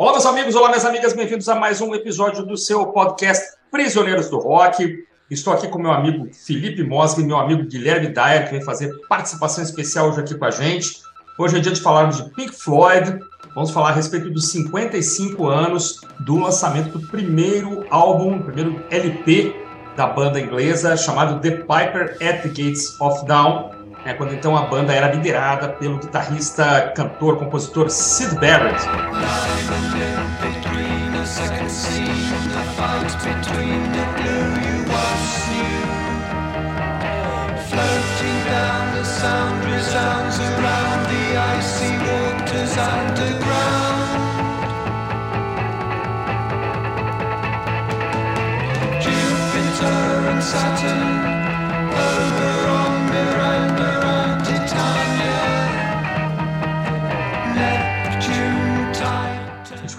Olá, meus amigos, olá, minhas amigas, bem-vindos a mais um episódio do seu podcast Prisioneiros do Rock. Estou aqui com meu amigo Felipe Mosga e meu amigo Guilherme Dyer, que vem fazer participação especial hoje aqui com a gente. Hoje é dia de falarmos de Pink Floyd. Vamos falar a respeito dos 55 anos do lançamento do primeiro álbum, primeiro LP da banda inglesa, chamado The Piper at the Gates of Dawn, é, quando então a banda era liderada pelo guitarrista, cantor, compositor Sid Barrett. Saturn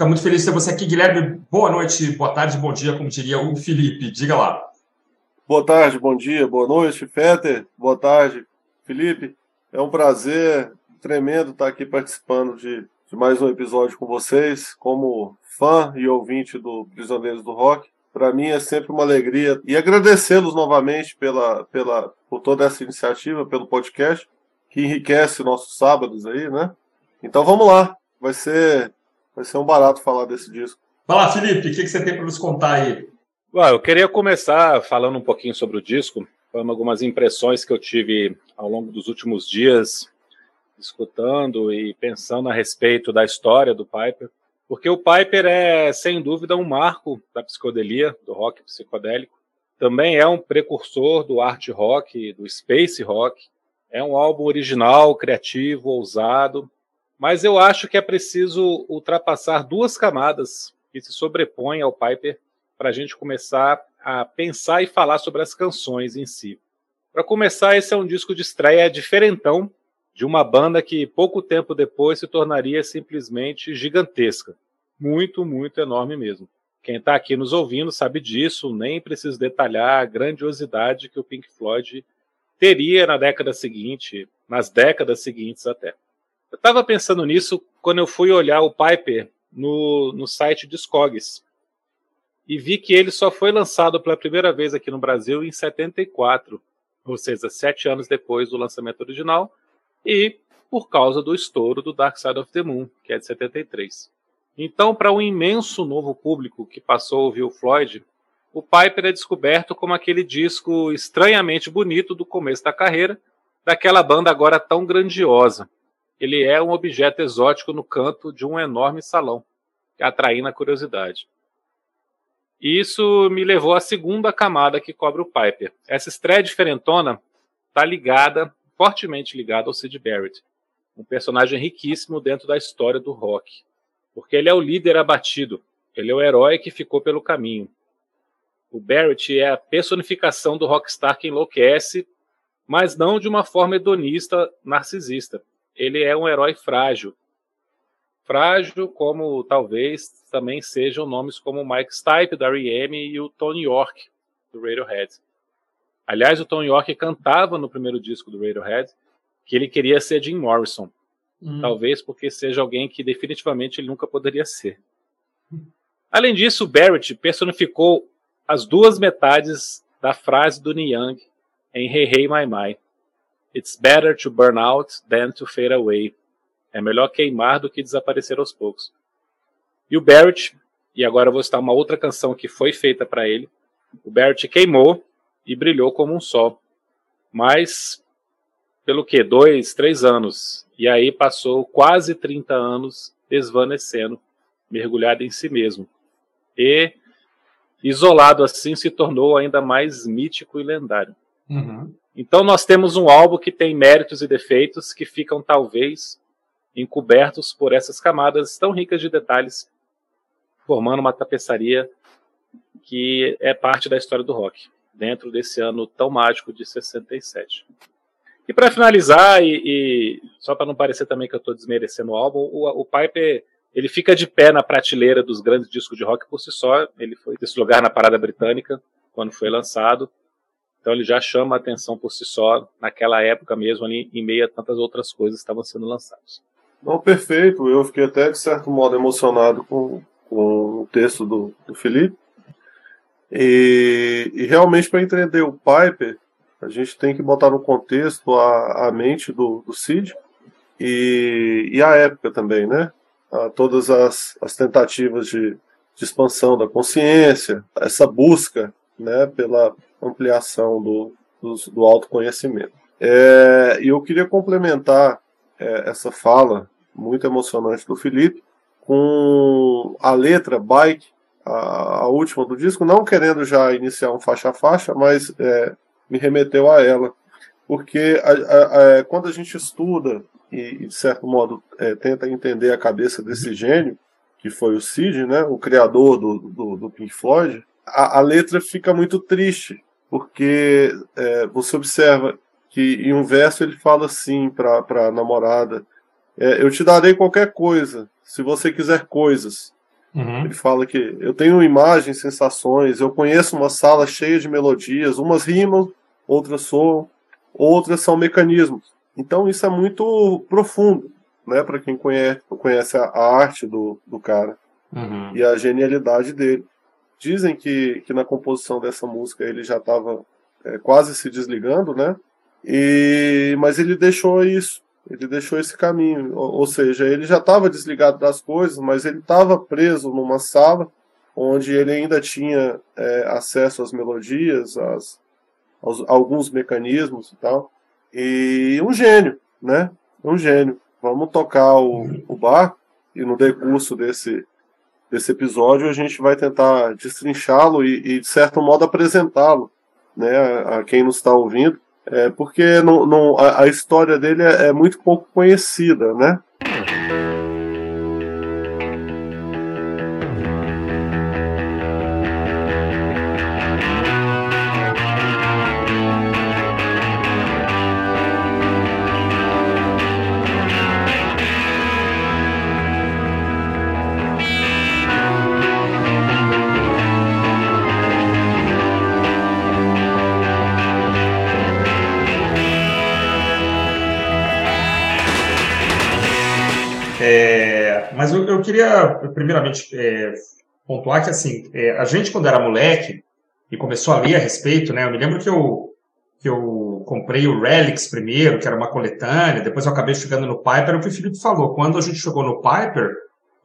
fica muito feliz de ter você aqui, Guilherme. Boa noite, boa tarde, bom dia, como diria o Felipe. Diga lá. Boa tarde, bom dia, boa noite, Fetter. Boa tarde, Felipe. É um prazer tremendo estar aqui participando de, de mais um episódio com vocês, como fã e ouvinte do Prisioneiros do Rock. Para mim é sempre uma alegria e agradecê-los novamente pela, pela, por toda essa iniciativa, pelo podcast, que enriquece nossos sábados aí, né? Então vamos lá, vai ser Vai ser um barato falar desse disco. Fala, Felipe, o que, você tem para nos contar aí? eu queria começar falando um pouquinho sobre o disco, falando algumas impressões que eu tive ao longo dos últimos dias, escutando e pensando a respeito da história do Piper. Porque o Piper é, sem dúvida, um marco da psicodelia, do rock psicodélico. Também é um precursor do art rock, do space rock. É um álbum original, criativo, ousado, mas eu acho que é preciso ultrapassar duas camadas que se sobrepõem ao Piper para a gente começar a pensar e falar sobre as canções em si. Para começar, esse é um disco de estreia diferentão de uma banda que pouco tempo depois se tornaria simplesmente gigantesca. Muito, muito enorme mesmo. Quem está aqui nos ouvindo sabe disso, nem preciso detalhar a grandiosidade que o Pink Floyd teria na década seguinte, nas décadas seguintes até. Eu estava pensando nisso quando eu fui olhar o Piper no, no site Discogs e vi que ele só foi lançado pela primeira vez aqui no Brasil em 74, ou seja, sete anos depois do lançamento original, e por causa do estouro do Dark Side of the Moon, que é de 73. Então, para um imenso novo público que passou a ouvir o Floyd, o Piper é descoberto como aquele disco estranhamente bonito do começo da carreira, daquela banda agora tão grandiosa ele é um objeto exótico no canto de um enorme salão, atraindo a curiosidade. E isso me levou à segunda camada que cobre o Piper. Essa estreia diferentona está ligada, fortemente ligada ao Sid Barrett, um personagem riquíssimo dentro da história do rock, porque ele é o líder abatido, ele é o herói que ficou pelo caminho. O Barrett é a personificação do rockstar que enlouquece, mas não de uma forma hedonista narcisista ele é um herói frágil. Frágil, como talvez também sejam nomes como Mike Stipe, da R.E.M. e o Tony York, do Radiohead. Aliás, o Tony York cantava no primeiro disco do Radiohead que ele queria ser Jim Morrison. Hum. Talvez porque seja alguém que definitivamente ele nunca poderia ser. Além disso, Barrett personificou as duas metades da frase do Niang em Hey Hey My My. It's better to burn out than to fade away. É melhor queimar do que desaparecer aos poucos. E o Barrett, e agora eu vou citar uma outra canção que foi feita para ele. O Barrett queimou e brilhou como um sol. Mas, pelo que? Dois, três anos. E aí passou quase 30 anos desvanecendo, mergulhado em si mesmo. E, isolado assim, se tornou ainda mais mítico e lendário. Uhum. Então nós temos um álbum que tem méritos e defeitos que ficam talvez encobertos por essas camadas tão ricas de detalhes, formando uma tapeçaria que é parte da história do rock, dentro desse ano tão mágico de 67. E para finalizar, e, e só para não parecer também que eu estou desmerecendo o álbum, o, o Piper ele fica de pé na prateleira dos grandes discos de rock por si só. Ele foi desse lugar na parada britânica quando foi lançado. Então ele já chama a atenção por si só, naquela época mesmo, ali, em meio a tantas outras coisas que estavam sendo lançadas. Não, perfeito. Eu fiquei até, de certo modo, emocionado com, com o texto do, do Felipe. E, e realmente, para entender o Piper, a gente tem que botar no contexto a, a mente do, do Cid e, e a época também, né? A, todas as, as tentativas de, de expansão da consciência, essa busca né, pela ampliação do, do, do autoconhecimento. É, e eu queria complementar é, essa fala muito emocionante do Felipe com a letra Bike, a, a, última do disco, não querendo já iniciar um faixa a faixa, mas é, me remeteu a ela. Porque a, a, quando a gente estuda e, de certo modo, é, tenta entender a cabeça desse gênio, que foi o Sid, né, o criador do, do, do Pink Floyd, a, a, letra fica muito triste, porque é, você observa que em um verso ele fala assim para a namorada: é, Eu te darei qualquer coisa, se você quiser coisas. Uhum. Ele fala que eu tenho imagens, sensações, eu conheço uma sala cheia de melodias, umas rimam, outras soam, outras são mecanismos. Então isso é muito profundo, né, para quem conhece, conhece a, arte do, do cara uhum. e a genialidade dele. Dizem que, que na composição dessa música ele já estava é, quase se desligando, né? E, mas ele deixou isso, ele deixou esse caminho, ou, ou seja, ele já estava desligado das coisas, mas ele estava preso numa sala onde ele ainda tinha é, acesso às melodias, às, aos, alguns mecanismos e tal. E um gênio, né? Um gênio. Vamos tocar o, o bar e no decurso desse, desse episódio a gente vai tentar destrinchá-lo e, e, de certo modo, apresentá-lo né, a, a, quem nos está ouvindo, é, porque não, não, a, a história dele é, é muito pouco conhecida, né? Queria, primeiramente, é, pontuar que, assim, é, a gente, quando era moleque e começou a ler a respeito, né, eu me lembro que eu, que eu comprei o Relics primeiro, que era uma coletânea, depois eu acabei chegando no Piper, o que o Felipe falou, quando a gente chegou no Piper,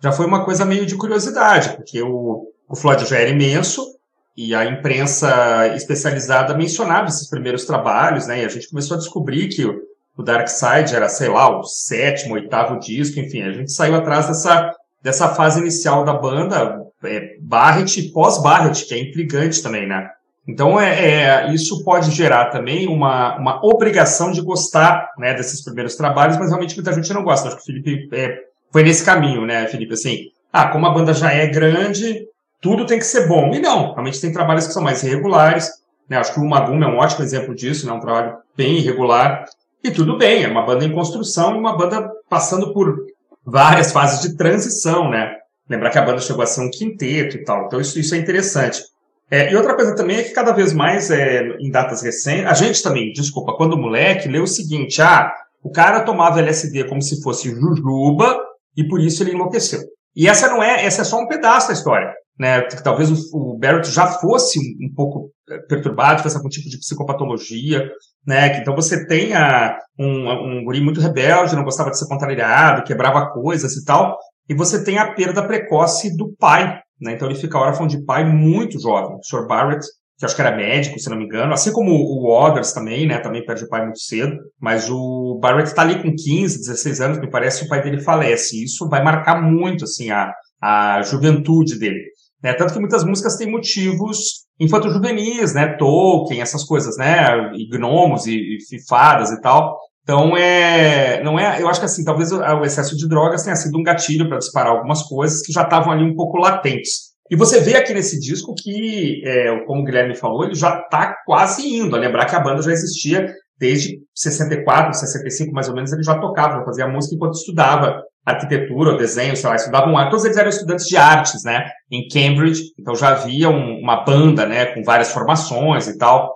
já foi uma coisa meio de curiosidade, porque o, o Floyd já era imenso, e a imprensa especializada mencionava esses primeiros trabalhos, né, e a gente começou a descobrir que o Dark Side era, sei lá, o sétimo, oitavo disco, enfim, a gente saiu atrás dessa, dessa fase inicial da banda, é, Barrett e pós-Barrett, que é intrigante também, né? Então, é, é, isso pode gerar também uma, uma obrigação de gostar né, desses primeiros trabalhos, mas realmente muita gente não gosta. Acho que o Felipe é, foi nesse caminho, né, Felipe? Assim, ah, como a banda já é grande, tudo tem que ser bom. E não, realmente tem trabalhos que são mais irregulares. Né? Acho que o Maguma é um ótimo exemplo disso, né? um trabalho bem irregular. E tudo bem, é uma banda em construção uma banda passando por várias fases de transição, né? Lembrar que a banda chegou a ser um quinteto e tal. Então isso, isso é interessante. É, e outra coisa também é que cada vez mais, é, em datas recentes, a gente também, desculpa, quando moleque, leu o seguinte, ah, o cara tomava LSD como se fosse jujuba e por isso ele enlouqueceu. E essa não é, essa é só um pedaço da história né, talvez o, o Barrett já fosse um, um pouco eh, perturbado, tivesse algum tipo de psicopatologia, né, que então você tenha um, um guri muito rebelde, não gostava de ser contrariado, quebrava coisas e tal, e você tem a perda precoce do pai, né, então ele fica órfão de pai muito jovem, o Sr. Barrett, que acho que era médico, se não me engano, assim como o Others também, né, também perde o pai muito cedo, mas o Barrett está ali com 15, 16 anos, me parece, o pai dele falece, isso vai marcar muito, assim, a, a juventude dele. Né? Tanto que muitas músicas têm motivos infanto-juvenis, né? Tolkien, essas coisas, né? E gnomos e, e e tal. Então, é, não é, eu acho que assim, talvez o, o excesso de drogas tenha sido um gatilho para disparar algumas coisas que já estavam ali um pouco latentes. E você vê aqui nesse disco que, é, como o Guilherme falou, ele já está quase indo. A lembrar que a banda já existia desde 64, 65 mais ou menos, ele já tocava, já fazia música enquanto estudava arquitetura desenho, sei lá, estudavam arte. Todos eles eram estudantes de artes, né? Em Cambridge, então já havia um, uma banda, né, com várias formações e tal.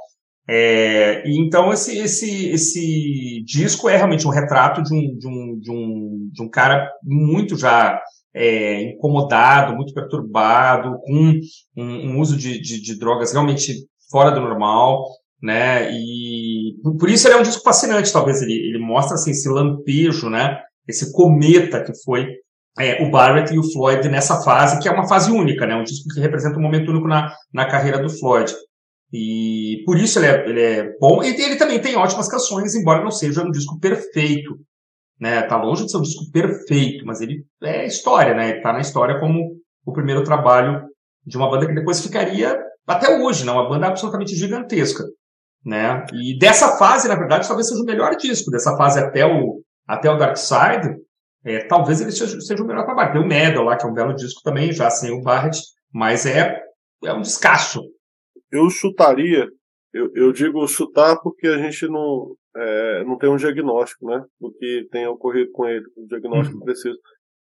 É, e então esse, esse, esse disco é realmente um retrato de um, de um, de um, de um cara muito já é, incomodado, muito perturbado, com um, um uso de, de, de, drogas realmente fora do normal, né? E por isso ele é um disco fascinante, talvez ele, ele mostra assim, esse lampejo, né? Esse cometa que foi é, o Barrett e o Floyd nessa fase, que é uma fase única, né? Um disco que representa um momento único na, na carreira do Floyd. E por isso ele é, ele é bom. E ele também tem ótimas canções, embora não seja um disco perfeito. Né? Tá longe de ser um disco perfeito, mas ele é história, né? Ele tá na história como o primeiro trabalho de uma banda que depois ficaria até hoje, né? Uma banda absolutamente gigantesca. Né? E dessa fase, na verdade, talvez seja o melhor disco. Dessa fase até o, até o Dark Side, é, talvez ele seja, seja o melhor trabalho. Tem o Medal lá, que é um belo disco também, já sem o Barrett, mas é, é um descasso eu chutaria, eu, eu, digo chutar porque a gente não, é, não tem um diagnóstico, né? Do que tenha ocorrido com ele, um diagnóstico uhum. preciso.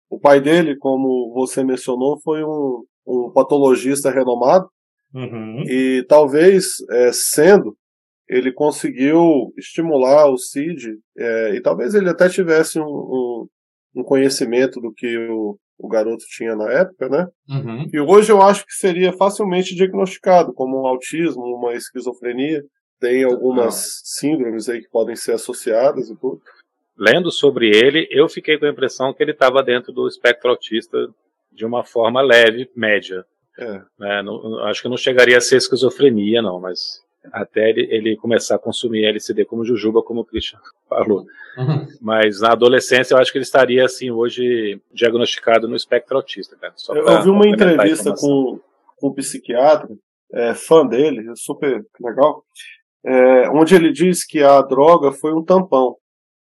O pai dele, como você mencionou, foi um, um patologista renomado uhum. e talvez é, sendo ele conseguiu estimular o Cid é, e talvez ele até tivesse um, um, um conhecimento do que o, o garoto tinha na época, né? Uhum. E hoje eu acho que seria facilmente diagnosticado como um autismo, uma esquizofrenia. Tem algumas síndromes aí que podem ser associadas e tudo. Lendo sobre ele, eu fiquei com a impressão que ele estava dentro do espectro autista de uma forma leve, média. É. Né? Não, acho que não chegaria a ser esquizofrenia, não, mas até ele, ele, começar a consumir LSD como Jujuba, como o Christian falou. Uhum. Mas na adolescência eu acho que ele estaria assim hoje diagnosticado no espectro autista. Cara, eu, eu vi uma entrevista com, com um psiquiatra, é, fã dele, super legal, é, onde ele diz que a droga foi um tampão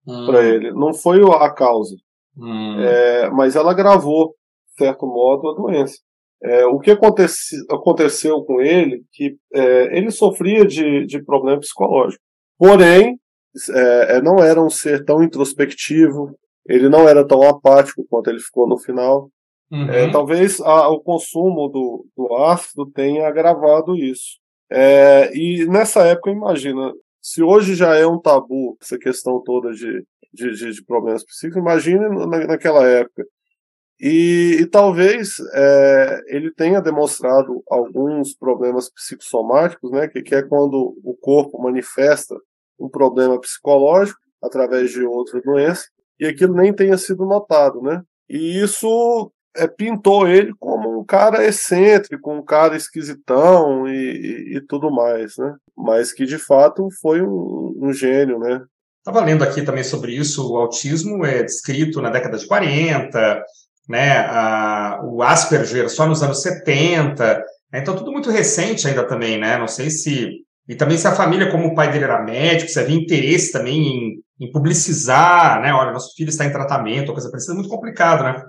hum. para ele, não foi a causa, hum. é, mas ela agravou, de certo modo, a doença. É, o que aconteci, aconteceu com ele, que é, ele sofria de, de problema psicológico. Porém, é, é, não era um ser tão introspectivo, ele não era tão apático quanto ele ficou no final. Uhum. É, talvez a, o consumo do, do ácido tenha agravado isso. É, e nessa época, imagina, se hoje já é um tabu essa questão toda de, de, de, de problemas psíquicos, imagine na, naquela época. E, e talvez é, ele tenha demonstrado alguns problemas psicossomáticos, né, que, que é quando o corpo manifesta um problema psicológico através de outra doença, e aquilo nem tenha sido notado, né? E isso é, pintou ele como um cara excêntrico, um cara esquisitão e, e, e tudo mais, né? Mas que de fato foi um, um gênio, né? Estava lendo aqui também sobre isso, o autismo é descrito na década de 40, né, a, o Asperger só nos anos 70, né, então tudo muito recente ainda também, né, não sei se, e também se a família, como o pai dele era médico, se havia interesse também em, em publicizar, né, olha, nosso filho está em tratamento, coisa parecida, muito complicado, né,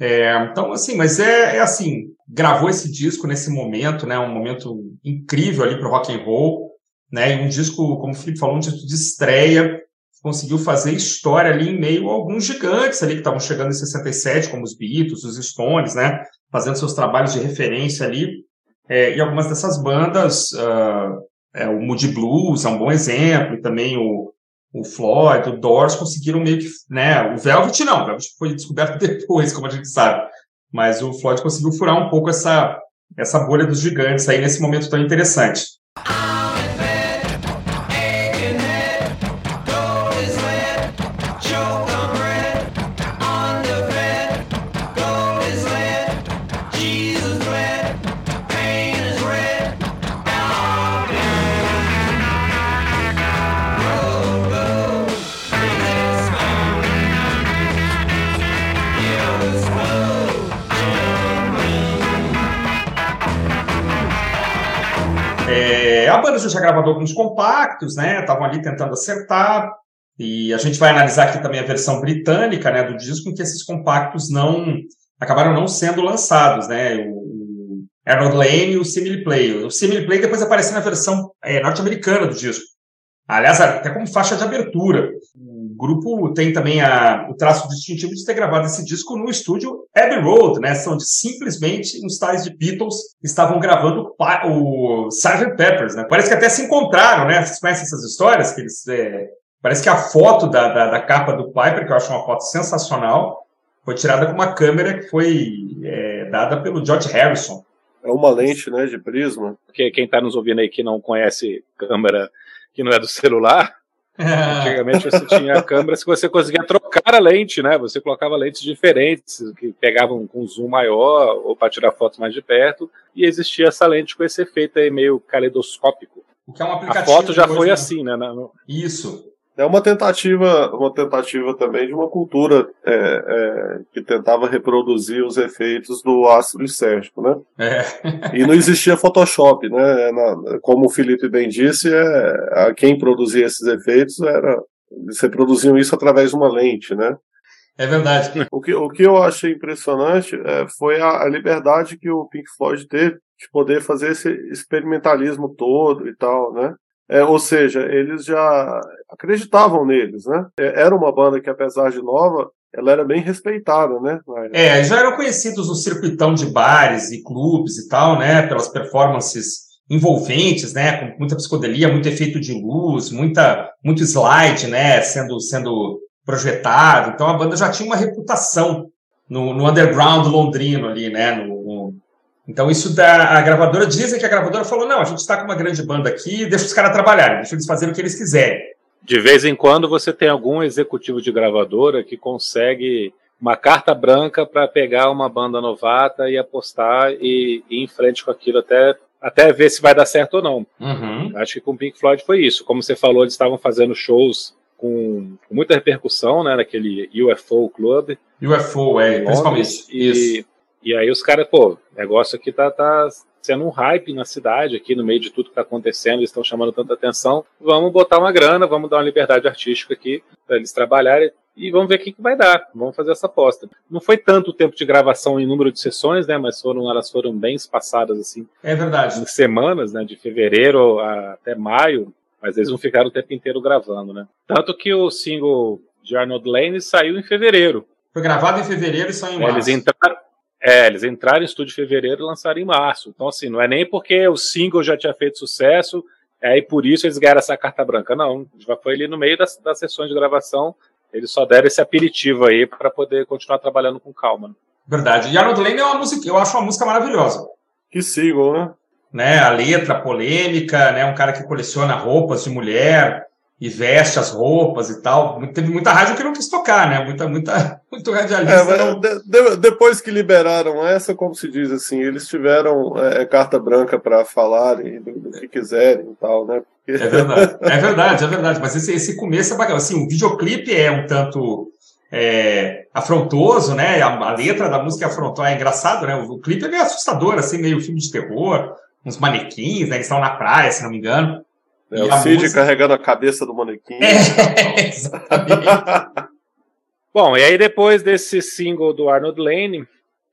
é, então, assim, mas é, é, assim, gravou esse disco nesse momento, né, um momento incrível ali para o rock and roll, né, e um disco, como o Felipe falou, um disco de estreia, conseguiu fazer história ali em meio a alguns gigantes ali que estavam chegando em 67, como os Beatles, os Stones, né? Fazendo seus trabalhos de referência ali. É, e algumas dessas bandas, uh, é, o Moody Blues é um bom exemplo, e também o, o Floyd, o Doors conseguiram meio que, né? O Velvet não, o Velvet foi descoberto depois, como a gente sabe. Mas o Floyd conseguiu furar um pouco essa, essa bolha dos gigantes aí nesse momento tão interessante. Já gravou alguns compactos, né? Estavam ali tentando acertar. E a gente vai analisar aqui também a versão britânica, né, do disco, em que esses compactos não acabaram não sendo lançados, né? O Harold Lane e o Simile Play. O Simile Play depois aparece na versão é, norte-americana do disco. Aliás, até como faixa de abertura. O grupo tem também a, o traço distintivo de ter gravado esse disco no estúdio Abbey Road, né? São de, simplesmente os tais de Beatles estavam gravando o, o Sgt. Peppers, né? Parece que até se encontraram, né? Vocês conhecem essas histórias? Que eles, é, parece que a foto da, da, da, capa do Piper, que eu acho uma foto sensacional, foi tirada com uma câmera que foi é, dada pelo George Harrison. É uma lente, né, de prisma. Porque quem está nos ouvindo aí que não conhece câmera que não é do celular, Antigamente você tinha câmeras que você conseguia trocar a lente, né? Você colocava lentes diferentes, que pegavam com zoom maior ou para tirar fotos mais de perto, e existia essa lente com esse efeito aí meio caleidoscópico. O que é um aplicativo. A foto já foi assim, né? Isso. É uma tentativa, uma tentativa também de uma cultura é, é, que tentava reproduzir os efeitos do ácido lisérgico, né? É. E não existia Photoshop, né? Na, como o Felipe bem disse, é, a quem produzia esses efeitos era você produziam isso através de uma lente, né? É verdade. O que, o que eu achei impressionante é, foi a, a liberdade que o Pink Floyd teve de poder fazer esse experimentalismo todo e tal, né? É, ou seja, eles já acreditavam neles, né? É, era uma banda que, apesar de nova, ela era bem respeitada, né? É, já eram conhecidos no circuitão de bares e clubes e tal, né? Pelas performances envolventes, né? Com muita psicodelia, muito efeito de luz, muita, muito slide, né? Sendo, sendo projetado. Então a banda já tinha uma reputação no, no underground londrino ali, né? No, então, isso da a gravadora, dizem que a gravadora falou: não, a gente está com uma grande banda aqui, deixa os caras trabalharem, deixa eles fazerem o que eles quiserem. De vez em quando você tem algum executivo de gravadora que consegue uma carta branca para pegar uma banda novata e apostar e, ir em frente com aquilo até, até ver se vai dar certo ou não. Uhum. Acho que com o Pink Floyd foi isso. Como você falou, eles estavam fazendo shows com, muita repercussão, né, naquele UFO Club. UFO, é, principalmente. E, isso. E aí os caras, pô, o negócio aqui tá, tá sendo um hype na cidade, aqui no meio de tudo que tá acontecendo, eles estão chamando tanta atenção. Vamos botar uma grana, vamos dar uma liberdade artística aqui para eles trabalharem e vamos ver o que, que vai dar. Vamos fazer essa aposta. Não foi tanto o tempo de gravação em número de sessões, né? Mas foram, elas foram bem espaçadas assim. É verdade. Em semanas, né? De fevereiro até maio. Mas eles não ficaram o tempo inteiro gravando, né? Tanto que o single de Arnold Lane saiu em fevereiro. Foi gravado em fevereiro e saiu em março. Eles entraram, é, eles entraram em estúdio em fevereiro e lançaram em março. Então, assim, não é nem porque o single já tinha feito sucesso, é, e por isso eles ganharam essa carta branca. Não, já foi ali no meio das, das sessões de gravação, eles só deram esse aperitivo aí para poder continuar trabalhando com calma. Verdade. E Arnold Lane é uma música, eu acho uma música maravilhosa. Que single, né? né? A letra polêmica, né? Um cara que coleciona roupas de mulher, e veste as roupas e tal. Teve muita rádio que não quis tocar, né? Muita, muita, muito radialista. É, não... de, de, depois que liberaram essa, como se diz assim, eles tiveram é, carta branca para falarem do, do, que quiserem e tal, né? Porque... É verdade, é verdade, é verdade. Mas esse, esse começo é bacana. Assim, o videoclipe é um tanto é, afrontoso, né? A, a, letra da música é afrontosa, é engraçado, né? O, o clipe é meio assustador, assim, meio filme de terror, uns manequins, né? Eles estão na praia, se não me engano. É, o Cid música... carregando a cabeça do manequim. É, exatamente. Bom, e aí depois desse single do Arnold Lane,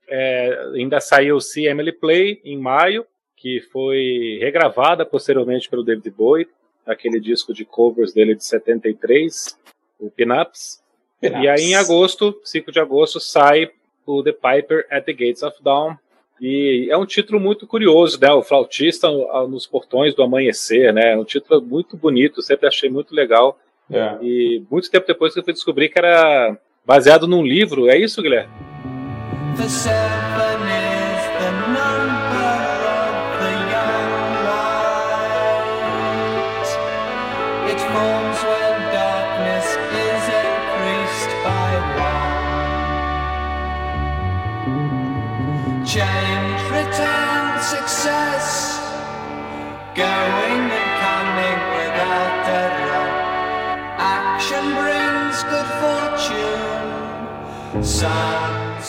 é, ainda saiu o See Emily Play em maio, que foi regravada posteriormente pelo David Bowie, aquele disco de covers dele de 73, o Pinups. Pin e aí em agosto, 5 de agosto, sai o The Piper at the Gates of Dawn, e é um título muito curioso, né? O flautista nos portões do amanhecer, né? É um título muito bonito, sempre achei muito legal. É. E muito tempo depois que eu fui descobrir que era baseado num livro, é isso, Guilherme?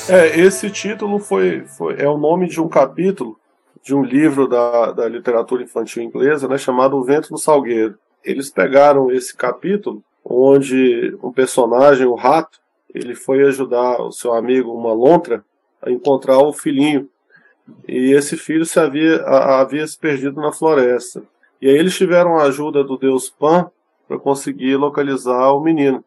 É, esse título foi, foi, é o nome de um capítulo de um livro da, da literatura infantil inglesa, né, chamado O Vento no Salgueiro. Eles pegaram esse capítulo, onde um personagem, o rato, ele foi ajudar o seu amigo, uma lontra, a encontrar o filhinho. E esse filho se havia, havia se perdido na floresta. E aí eles tiveram a ajuda do deus Pan para conseguir localizar o menino.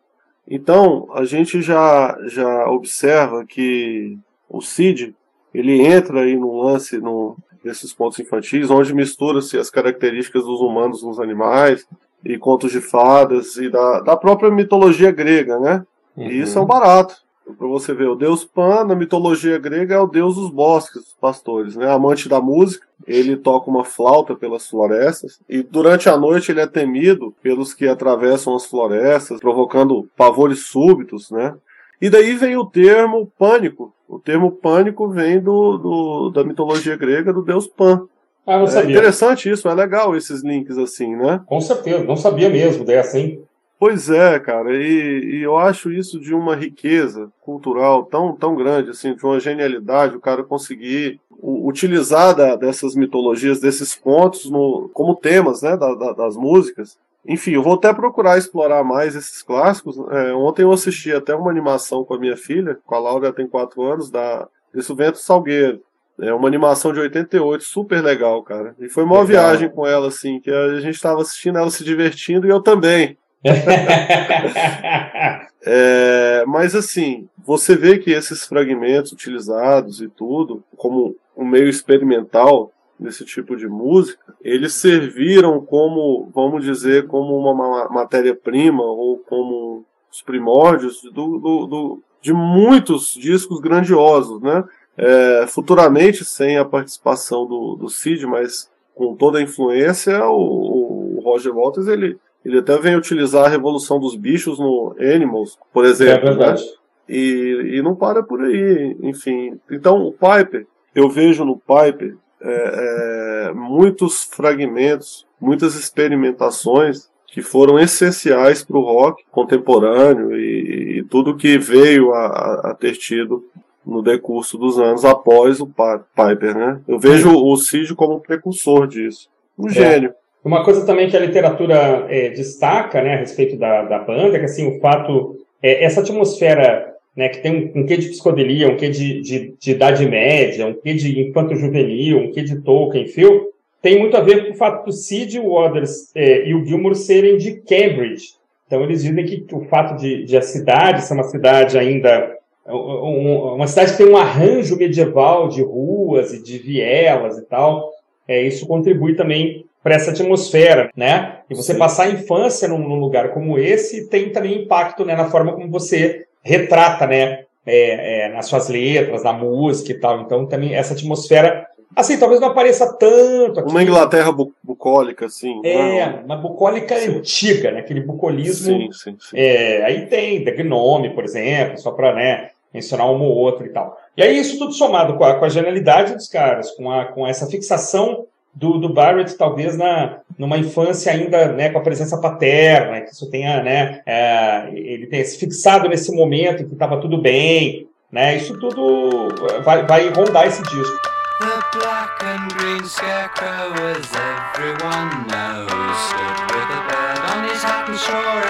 Então, a gente já, já observa que o Cid, ele entra aí no lance no, desses pontos infantis, onde mistura-se as características dos humanos nos animais, e contos de fadas, e da, da própria mitologia grega, né? Uhum. E isso é um barato. Para você ver, o deus Pan, na mitologia grega, é o deus dos bosques, dos pastores, né? Amante da música, ele toca uma flauta pelas florestas, e durante a noite ele é temido pelos que atravessam as florestas, provocando pavores súbitos, né? E daí vem o termo pânico. O termo pânico vem do, do da mitologia grega do deus Pan. Ah, não é sabia. interessante isso, é legal esses links assim, né? Com certeza, não sabia mesmo dessa, hein? Pois é, cara, e, e, eu acho isso de uma riqueza cultural tão, tão grande, assim, de uma genialidade, o cara conseguir utilizar da, dessas mitologias, desses contos, no, como temas, né, da, da, das músicas. Enfim, eu vou até procurar explorar mais esses clássicos. É, ontem eu assisti até uma animação com a minha filha, com a Laura, tem quatro anos, da Desse Vento Salgueiro. É uma animação de 88, super legal, cara. E foi uma legal. viagem com ela, assim, que a gente estava assistindo ela se divertindo e eu também. é, mas assim, você vê que esses fragmentos utilizados e tudo, como um meio experimental desse tipo de música, eles serviram como, vamos dizer, como uma matéria-prima ou como os primórdios do, do, do, de muitos discos grandiosos, né? É, futuramente, sem a participação do, do Cid, mas com toda a influência, o, o Roger Waters ele ele até vem utilizar a revolução dos bichos no Animals, por exemplo. É verdade. Né? E, e não para por aí, enfim. Então, o Piper, eu vejo no Piper é, é, muitos fragmentos, muitas experimentações que foram essenciais para o rock contemporâneo e, e, tudo que veio a, a, ter tido no decurso dos anos após o Piper, né? Eu vejo o Cid como um precursor disso, um é. gênio. Uma coisa também que a literatura é, destaca né, a respeito da, da banda, é que assim, o fato, é, essa atmosfera né, que tem um, um quê de psicodelia, um quê de, de, de idade média, um quê de infanto-juvenil, um quê de Tolkien, Phil, tem muito a ver com o fato do Sid Waters é, e o Gilmour serem de Cambridge. Então eles dizem que o fato de, de a cidade ser uma cidade ainda uma cidade que tem um arranjo medieval de ruas e de vielas e tal, é, isso contribui também para essa atmosfera, né? E você Sim. passar a infância num, num, lugar como esse tem também impacto né, na forma como você retrata, né? É, é, nas suas letras, na música e tal. Então também essa atmosfera Assim, talvez não apareça tanto aqui. Uma Inglaterra bu bucólica, assim. É, não. uma bucólica sim. antiga, né? Aquele bucolismo. Sim, sim, sim. É, aí tem The Gnome, por exemplo, só para né, mencionar um ou outro e tal. E aí isso tudo somado com a, com a genialidade dos caras, com, a, com essa fixação do, do Barrett, talvez na, numa infância ainda né, com a presença paterna, que isso tenha, né, é, ele tenha se fixado nesse momento em que estava tudo bem, né, isso tudo vai, vai rondar esse disco. The black and green scarecrow, as everyone knows, stood with a bird on his hat and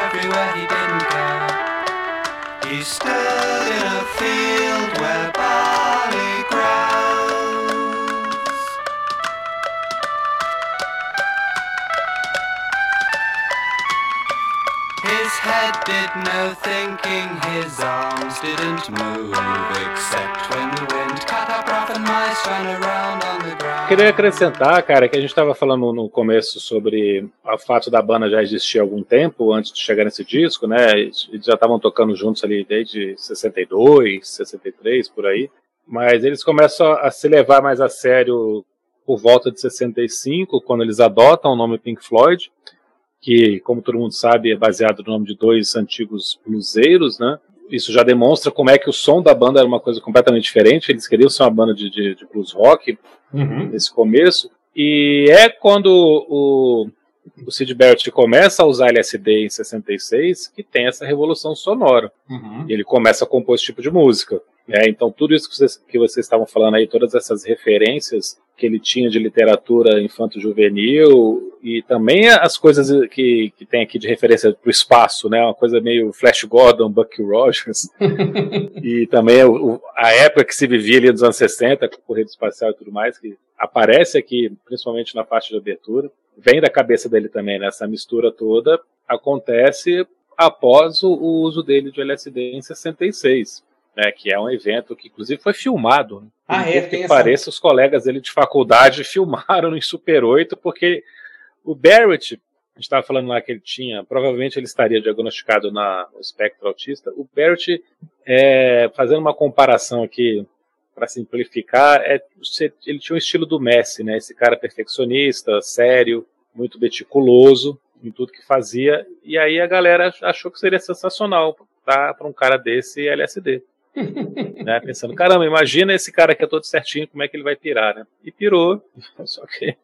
everywhere he didn't go. He stood in a field where barley head did no thinking, his arms didn't move, except when the wind cut up rough and mice ran around on the ground. Queria acrescentar, cara, que a gente estava falando no começo sobre o fato da banda já existir há algum tempo, antes de chegar nesse disco, né? Eles já estavam tocando juntos ali desde 62, 63, por aí. Mas eles começam a se levar mais a sério por volta de 65, quando eles adotam o nome Pink Floyd que, como todo mundo sabe, é baseado no nome de dois antigos bluseiros, né? Isso já demonstra como é que o som da banda era uma coisa completamente diferente. Eles queriam ser uma banda de, de, de blues rock uhum. nesse começo. E é quando o, o Sid Barrett começa a usar LSD em 66 que tem essa revolução sonora. Uhum. E ele começa a compor esse tipo de música. É, então, tudo isso que vocês, que vocês estavam falando aí, todas essas referências que ele tinha de literatura infanto-juvenil e também as coisas que, que tem aqui de referência para o espaço, né? Uma coisa meio Flash Gordon, Bucky Rogers. e também o, a época que se vivia ali nos anos 60, com o correio espacial e tudo mais, que aparece aqui, principalmente na faixa de abertura. Vem da cabeça dele também, né? Essa mistura toda acontece após o, o uso dele de LSD em 66. Né, que é um evento que inclusive foi filmado. Né? Ah, é, que pareça, os colegas dele de faculdade filmaram no Super 8, porque o Barrett, a gente estava falando lá que ele tinha, provavelmente ele estaria diagnosticado na, no espectro autista. O Barrett, é, fazendo uma comparação aqui, para simplificar, é, ele tinha o estilo do Messi, né? Esse cara perfeccionista, sério, muito meticuloso em tudo que fazia. E aí a galera achou que seria sensacional dar para um cara desse LSD. né? Pensando, caramba, imagina esse cara que é todo certinho, como é que ele vai pirar, né? E pirou, só que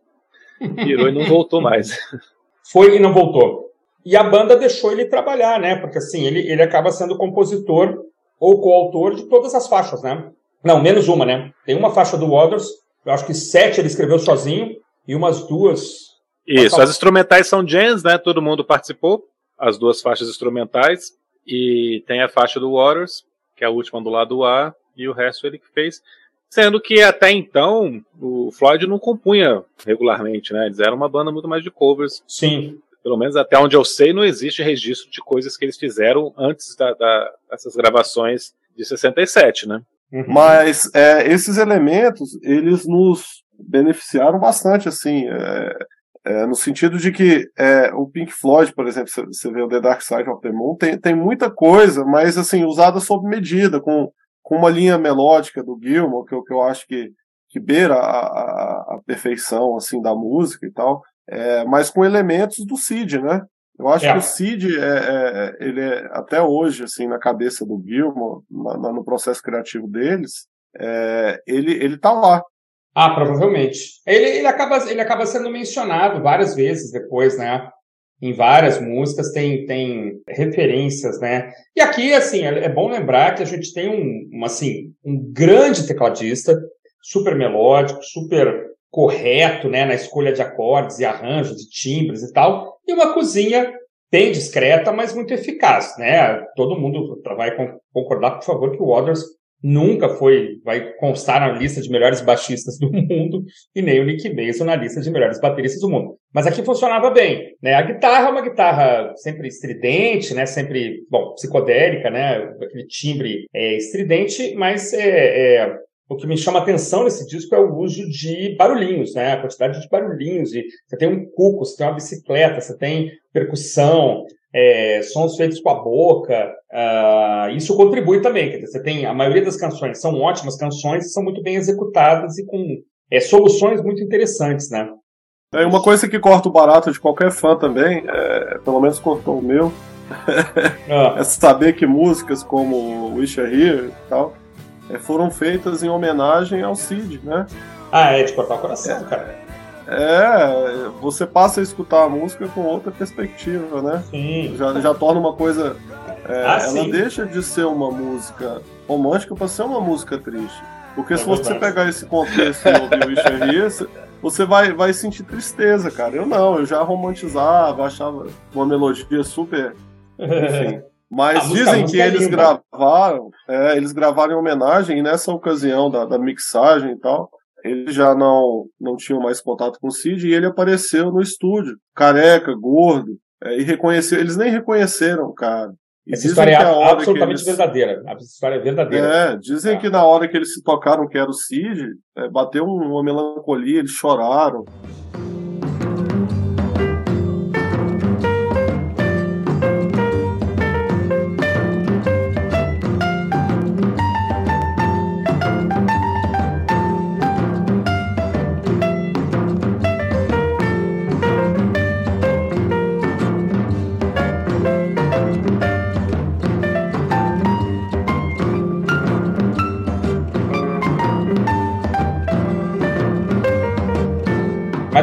pirou e não voltou mais. Foi e não voltou. E a banda deixou ele trabalhar, né? Porque assim, ele, ele acaba sendo compositor ou coautor de todas as faixas, né? Não, menos uma, né? Tem uma faixa do Waters, eu acho que sete ele escreveu sozinho, e umas duas. Isso, as instrumentais são jams, né? Todo mundo participou, as duas faixas instrumentais, e tem a faixa do Waters, que é a última do lado A, e o resto ele que fez. Sendo que até então o Floyd não compunha regularmente, né? Eles eram uma banda muito mais de covers. Sim. Pelo menos até onde eu sei, não existe registro de coisas que eles fizeram antes da, da dessas gravações de 67, né? Uhum. Mas é, esses elementos, eles nos beneficiaram bastante, assim, é, é, no sentido de que é, o Pink Floyd, por exemplo, você vê o The Dark Side of the Moon, tem, tem muita coisa, mas assim, usada sob medida, com, com uma linha melódica do Gilmour, que, eu, que eu acho que, que beira a, a, a perfeição assim da música e tal, é, mas com elementos do Cid, né? Eu acho é. que o Cid, é, é, ele é, até hoje, assim, na cabeça do Gilmour, na, no processo criativo deles, é, ele, ele tá lá. Ah, provavelmente. Ele, ele, acaba, ele acaba sendo mencionado várias vezes depois, né? Em várias músicas tem, tem referências, né? E aqui, assim, é, é bom lembrar que a gente tem um, um, assim, um grande tecladista, super melódico, super correto, né, na escolha de acordes e arranjos de timbres e tal, e uma cozinha bem discreta, mas muito eficaz, né? Todo mundo vai concordar, por favor, que o Waters nunca foi, vai constar na lista de melhores baixistas do mundo e nem o Nick Mason na lista de melhores bateristas do mundo. Mas aqui funcionava bem, né? A guitarra é uma guitarra sempre estridente, né? Sempre, bom, psicodélica, né? Aquele timbre é, estridente, mas é, é o que me chama atenção nesse disco é o uso de barulhinhos, né? A quantidade de barulhinhos. Você tem um cuco, você tem uma bicicleta, você tem percussão, é, sons feitos com a boca. Uh, isso contribui também. Quer dizer, você tem a maioria das canções são ótimas canções, são muito bem executadas e com é, soluções muito interessants, né? É uma coisa que corta o barato de qualquer fã também, é, pelo menos cortou o meu, ah. é saber que músicas como Wish Are Here e tal é, foram feitas em homenagem ao Cid, né? Ah, é de cortar o coração, é, cara. É, você passa a escutar a música com outra perspectiva, né? Sim. Já, já torna uma coisa. É, ah, ela sim. deixa de ser uma música romântica para ser uma música triste. Porque é se verdade. você pegar esse contexto e ouvir o Ixerri, você vai, vai sentir tristeza, cara. Eu não, eu já romantizava, achava uma melodia super. Enfim. Mas dizem que eles gravaram, é, eles gravaram em homenagem, e nessa ocasião da, da mixagem e tal, eles já não, não tinham mais contato com o Cid e ele apareceu no estúdio, careca, gordo, é, e reconheceu, eles nem reconheceram o cara. E Essa história é absolutamente eles... verdadeira. A história é verdadeira. É, dizem é. que na hora que eles se tocaram que era o Cid, é, bateu uma melancolia, eles choraram.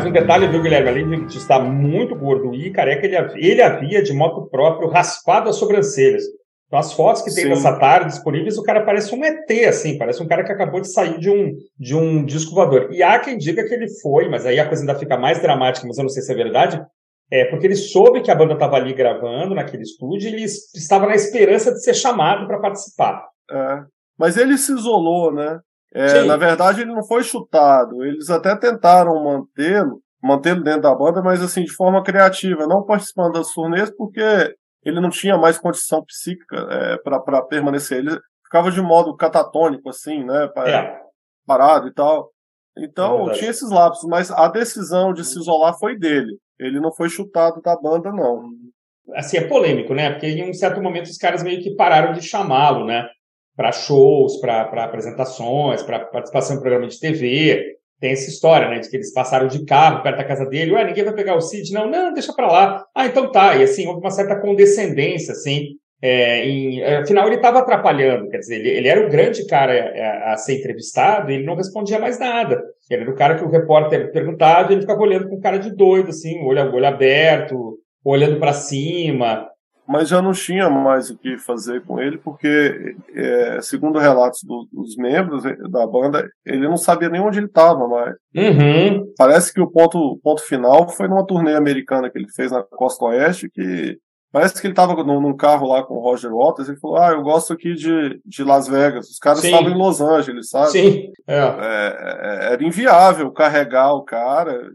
Um detalhe, viu, Guilherme? Além de estar muito gordo e careca, ele, ele havia, de moto próprio, raspado as sobrancelhas. Então, as fotos que tem Sim. dessa tarde disponíveis, o cara parece um ET, assim, parece um cara que acabou de sair de um, de um disco voador. E há quem diga que ele foi, mas aí a coisa ainda fica mais dramática, mas eu não sei se é verdade, é porque ele soube que a banda estava ali gravando naquele estúdio e ele estava na esperança de ser chamado para participar. É. Mas ele se isolou, né? É, na verdade, ele não foi chutado. Eles até tentaram mantê-lo, mantê-lo dentro da banda, mas assim, de forma criativa, não participando das turnês, porque ele não tinha mais condição psíquica é, para permanecer. Ele ficava de modo catatônico, assim, né? É. Parado e tal. Então, é tinha esses lapsos, mas a decisão de se isolar foi dele. Ele não foi chutado da banda, não. Assim, é polêmico, né? Porque em um certo momento os caras meio que pararam de chamá-lo, né? Para shows, para apresentações, para participação em programa de TV. Tem essa história, né? De que eles passaram de carro perto da casa dele. Ué, ninguém vai pegar o Cid? Não, não, deixa para lá. Ah, então tá. E assim, houve uma certa condescendência, assim, é, em, é, afinal, ele estava atrapalhando, quer dizer, ele, ele, era o grande cara a, a, ser entrevistado e ele não respondia mais nada. Ele era o cara que o repórter perguntava e ele ficava olhando com cara de doido, assim, olho, olho aberto, olhando para cima. Mas já não tinha mais o que fazer com ele, porque, é, segundo relatos do, dos membros da banda, ele não sabia nem onde ele estava mais. Uhum. Parece que o ponto, ponto final foi numa turnê americana que ele fez na Costa Oeste, que Parece que ele estava num carro lá com o Roger Waters ele falou: Ah, eu gosto aqui de, de Las Vegas. Os caras estavam em Los Angeles, sabe? Sim. É. É, é era inviável carregar o cara.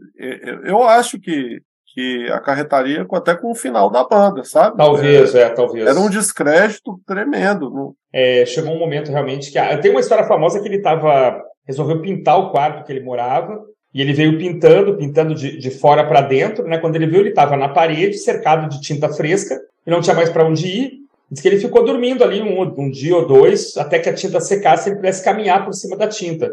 Eu acho que, que acarretaria até com o final da banda, sabe? Talvez, é, é talvez. Era um descrédito tremendo. É, chegou um momento realmente que. Tem uma história famosa que ele estava. resolveu pintar o quarto que ele morava e ele veio pintando, pintando de, de fora para dentro, né? Quando ele viu, ele estava na parede, cercado de tinta fresca, e não tinha mais para onde ir. Diz que ele ficou dormindo ali um, um dia ou dois, até que a tinta secasse e ele pudesse caminhar por cima da tinta.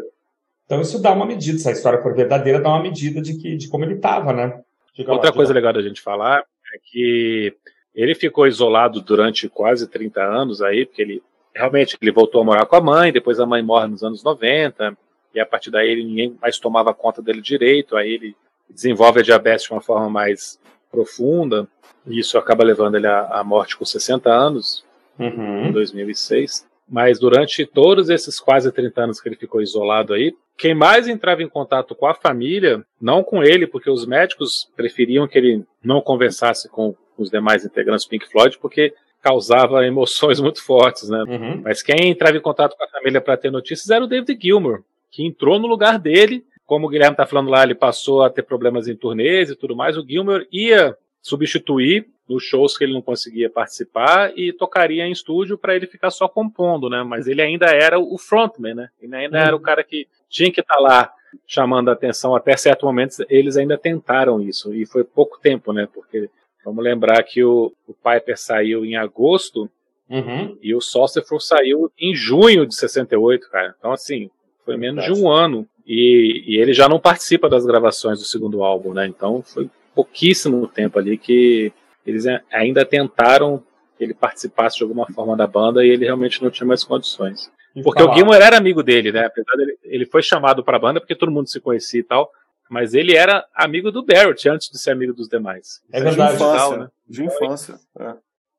Então isso dá uma medida, se a história for verdadeira, dá uma medida de, que, de como ele estava, né? Diga Outra lá, coisa legal da gente falar é que ele ficou isolado durante quase 30 anos aí, porque ele realmente ele voltou a morar com a mãe, depois a mãe morre nos anos 90, e a partir daí ele, ninguém mais tomava conta dele direito, aí ele desenvolve a diabetes de uma forma mais profunda, e isso acaba levando ele à, morte com 60 anos, uhum. em 2006. Mas durante todos esses quase 30 anos que ele ficou isolado aí, quem mais entrava em contato com a família, não com ele, porque os médicos preferiam que ele não conversasse com os demais integrantes do Pink Floyd, porque causava emoções muito fortes, né? Uhum. Mas quem entrava em contato com a família para ter notícias era o David Gilmour, que entrou no lugar dele. Como o Guilherme está falando lá, ele passou a ter problemas em turnês e tudo mais. O Gilmer ia substituir nos shows que ele não conseguia participar e tocaria em estúdio para ele ficar só compondo, né? Mas ele ainda era o frontman, né? Ele ainda uhum. era o uhum. cara que tinha que estar tá lá chamando a atenção até certo momento. Eles ainda tentaram isso e foi pouco tempo, né? Porque vamos lembrar que o, o Piper saiu em agosto uhum. e o Saucerful saiu em junho de 68, cara. Então assim, foi menos de um ano. E, e, ele já não participa das gravações do segundo álbum, né? Então foi pouquíssimo tempo ali que eles ainda tentaram que ele participasse de alguma forma da banda e ele realmente não tinha mais condições. Porque falar. o Gilmour era amigo dele, né? Apesar dele, ele foi chamado para a banda porque todo mundo se conhecia e tal, mas ele era amigo do Barrett antes de ser amigo dos demais. É verdade. De infância. Né? De infância. É.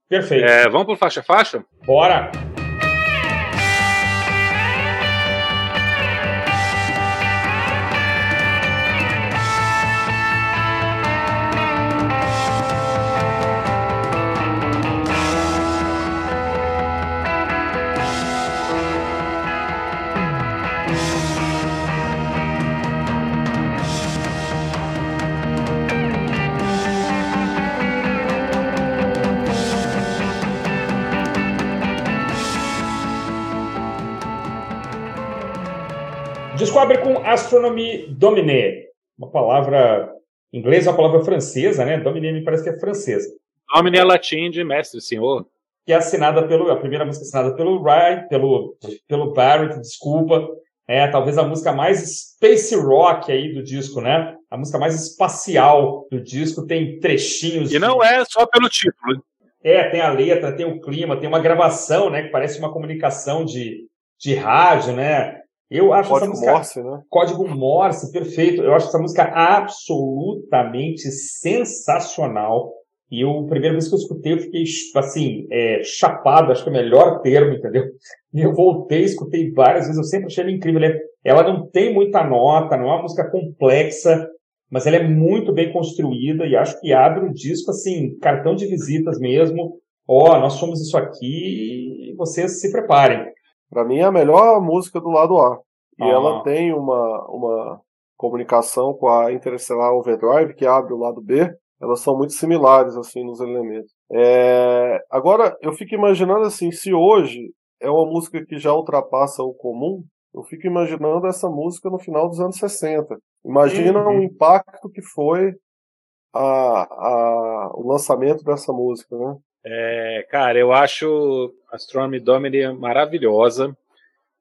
Perfeito. É, vamos pro faixa faixa? Bora! Descobre com Astronomy Domine, uma palavra inglesa, uma palavra francesa, né? Domine me parece que é francesa. Domine é latim de mestre, senhor. Que é assinada pelo, a primeira música assinada pelo Wright, pelo, pelo Barrett, desculpa. É talvez a música mais space rock aí do disco, né? A música mais espacial do disco, tem trechinhos. E não de... é só pelo título. É, tem a letra, tem o clima, tem uma gravação, né? Que parece uma comunicação de, de rádio, né? Eu acho Código essa música. Morse, né? Código Morse, perfeito. Eu acho essa música absolutamente sensacional. E o primeira vez que eu escutei, eu fiquei, assim, é, chapado, acho que é o melhor termo, entendeu? E eu voltei, escutei várias vezes, eu sempre achei ela incrível. Ela não tem muita nota, não é uma música complexa, mas ela é muito bem construída e acho que abre o disco, assim, cartão de visitas mesmo. Ó, oh, nós somos isso aqui e vocês se preparem. Para mim é a melhor música do lado A. E ah. ela tem uma, uma comunicação com a Interstellar Overdrive, que abre o lado B. elas são muito similares assim nos elementos. É... Agora eu fico imaginando assim, se hoje é uma música que já ultrapassa o comum, eu fico imaginando essa música no final dos anos 60. Imagina uhum. o impacto que foi a, a, o lançamento dessa música, né? É, cara, eu acho Astronomy Domini maravilhosa.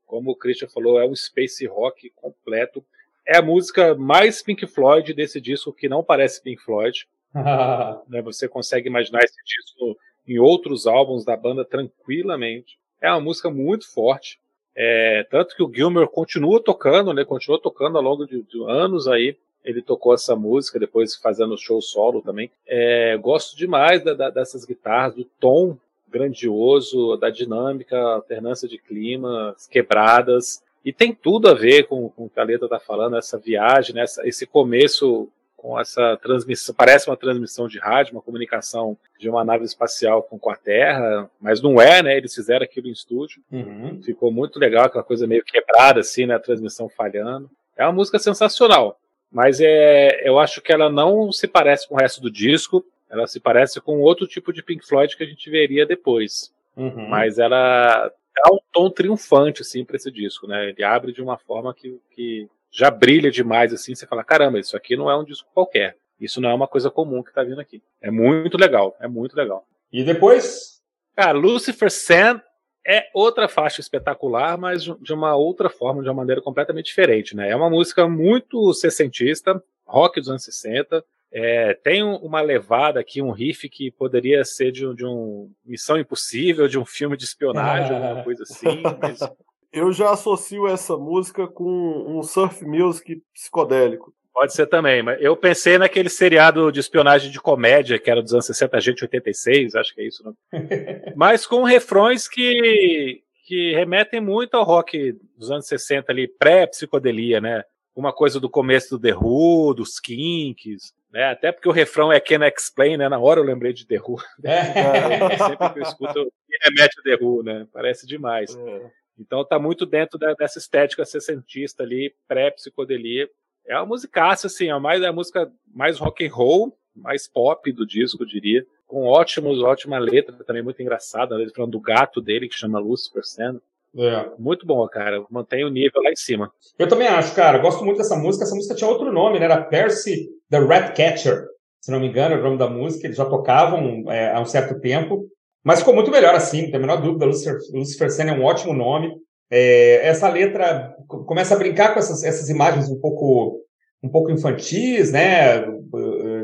Como o Christian falou, é um space rock completo. É a música mais Pink Floyd desse disco que não parece Pink Floyd. né, você consegue imaginar esse disco em outros álbuns da banda tranquilamente. É uma música muito forte. É, tanto que o Gilmer continua tocando, né? Continua tocando ao longo de, de anos aí. Ele tocou essa música, depois fazendo show solo também. É, gosto demais da, da, dessas guitarras, do tom grandioso, da dinâmica, alternância de clima, quebradas. E tem tudo a ver com, com o que a letra está falando, essa viagem, né, essa, esse começo com essa transmissão, parece uma transmissão de rádio, uma comunicação de uma nave espacial com, com a Terra, mas não é, né? Eles fizeram aquilo em estúdio. Uhum. Ficou muito legal, aquela coisa meio quebrada, assim, né? A transmissão falhando. É uma música sensacional, mas é, eu acho que ela não se parece com o resto do disco, ela se parece com outro tipo de Pink Floyd que a gente veria depois. Uhum. Mas ela dá um tom triunfante, assim, para esse disco, né? Ele abre de uma forma que, que já brilha demais, assim, você fala, caramba, isso aqui não é um disco qualquer. Isso não é uma coisa comum que tá vindo aqui. É muito legal, é muito legal. E depois? Cara, Lucifer Sand é outra faixa espetacular, mas de uma outra forma, de uma maneira completamente diferente, né? É uma música muito sessentista, rock dos anos 60, é, tem uma levada aqui, um riff que poderia ser de, de um Missão Impossível, de um filme de espionagem, alguma coisa assim. Mas eu já associo essa música com um surf music psicodélico. Pode ser também, mas eu pensei naquele seriado de espionagem de comédia que era dos anos 60, gente 86, acho que é isso, não? mas com refrões que, que remetem muito ao rock dos anos 60 ali, pré-psicodelia, né? Uma coisa do começo do The Who, dos Kinks, né? Até porque o refrão é Can Explain, né? Na hora eu lembrei de The Who. É. Sempre que eu escuto, remete a The Who, né? Parece demais. É. Então tá muito dentro da, dessa estética sessentista ali, pré-psicodelia. É uma musicaça, assim, é, mais, é a música mais rock and roll, mais pop do disco, eu diria. Com ótimos, ótima letra, também muito engraçada, a letra falando do gato dele, que chama Lucifer Senna. É. Muito bom, cara. Mantém o nível lá em cima. Eu também acho, cara. Gosto muito dessa música. Essa música tinha outro nome, né? Era Percy the Ratcatcher. Se não me engano, era o nome da música. Eles já tocavam é, há um certo tempo. Mas ficou muito melhor assim, não tem a menor dúvida. Lucifer, Lucifer Sen é um ótimo nome. É, essa letra começa a brincar com essas, essas imagens um pouco, um pouco infantis, né?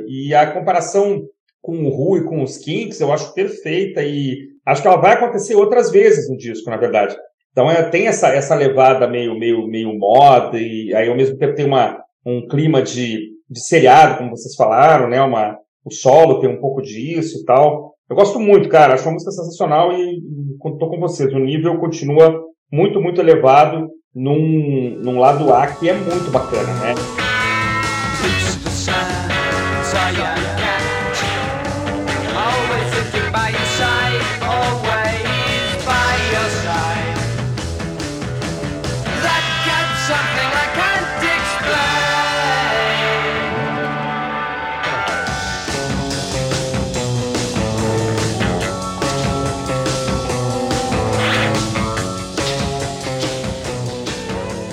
E a comparação com o Ru e com os Kinks eu acho perfeita e acho que ela vai acontecer outras vezes no disco, na verdade. Então é, tem essa, essa levada meio, meio, meio moda e aí ao mesmo tempo tem uma, um clima de, de seriado, como vocês falaram, né? Uma, o solo tem um pouco disso e tal. Eu gosto muito, cara. Acho uma música sensacional e estou com vocês. O nível continua muito, muito elevado num, num lado A que é muito bacana, né?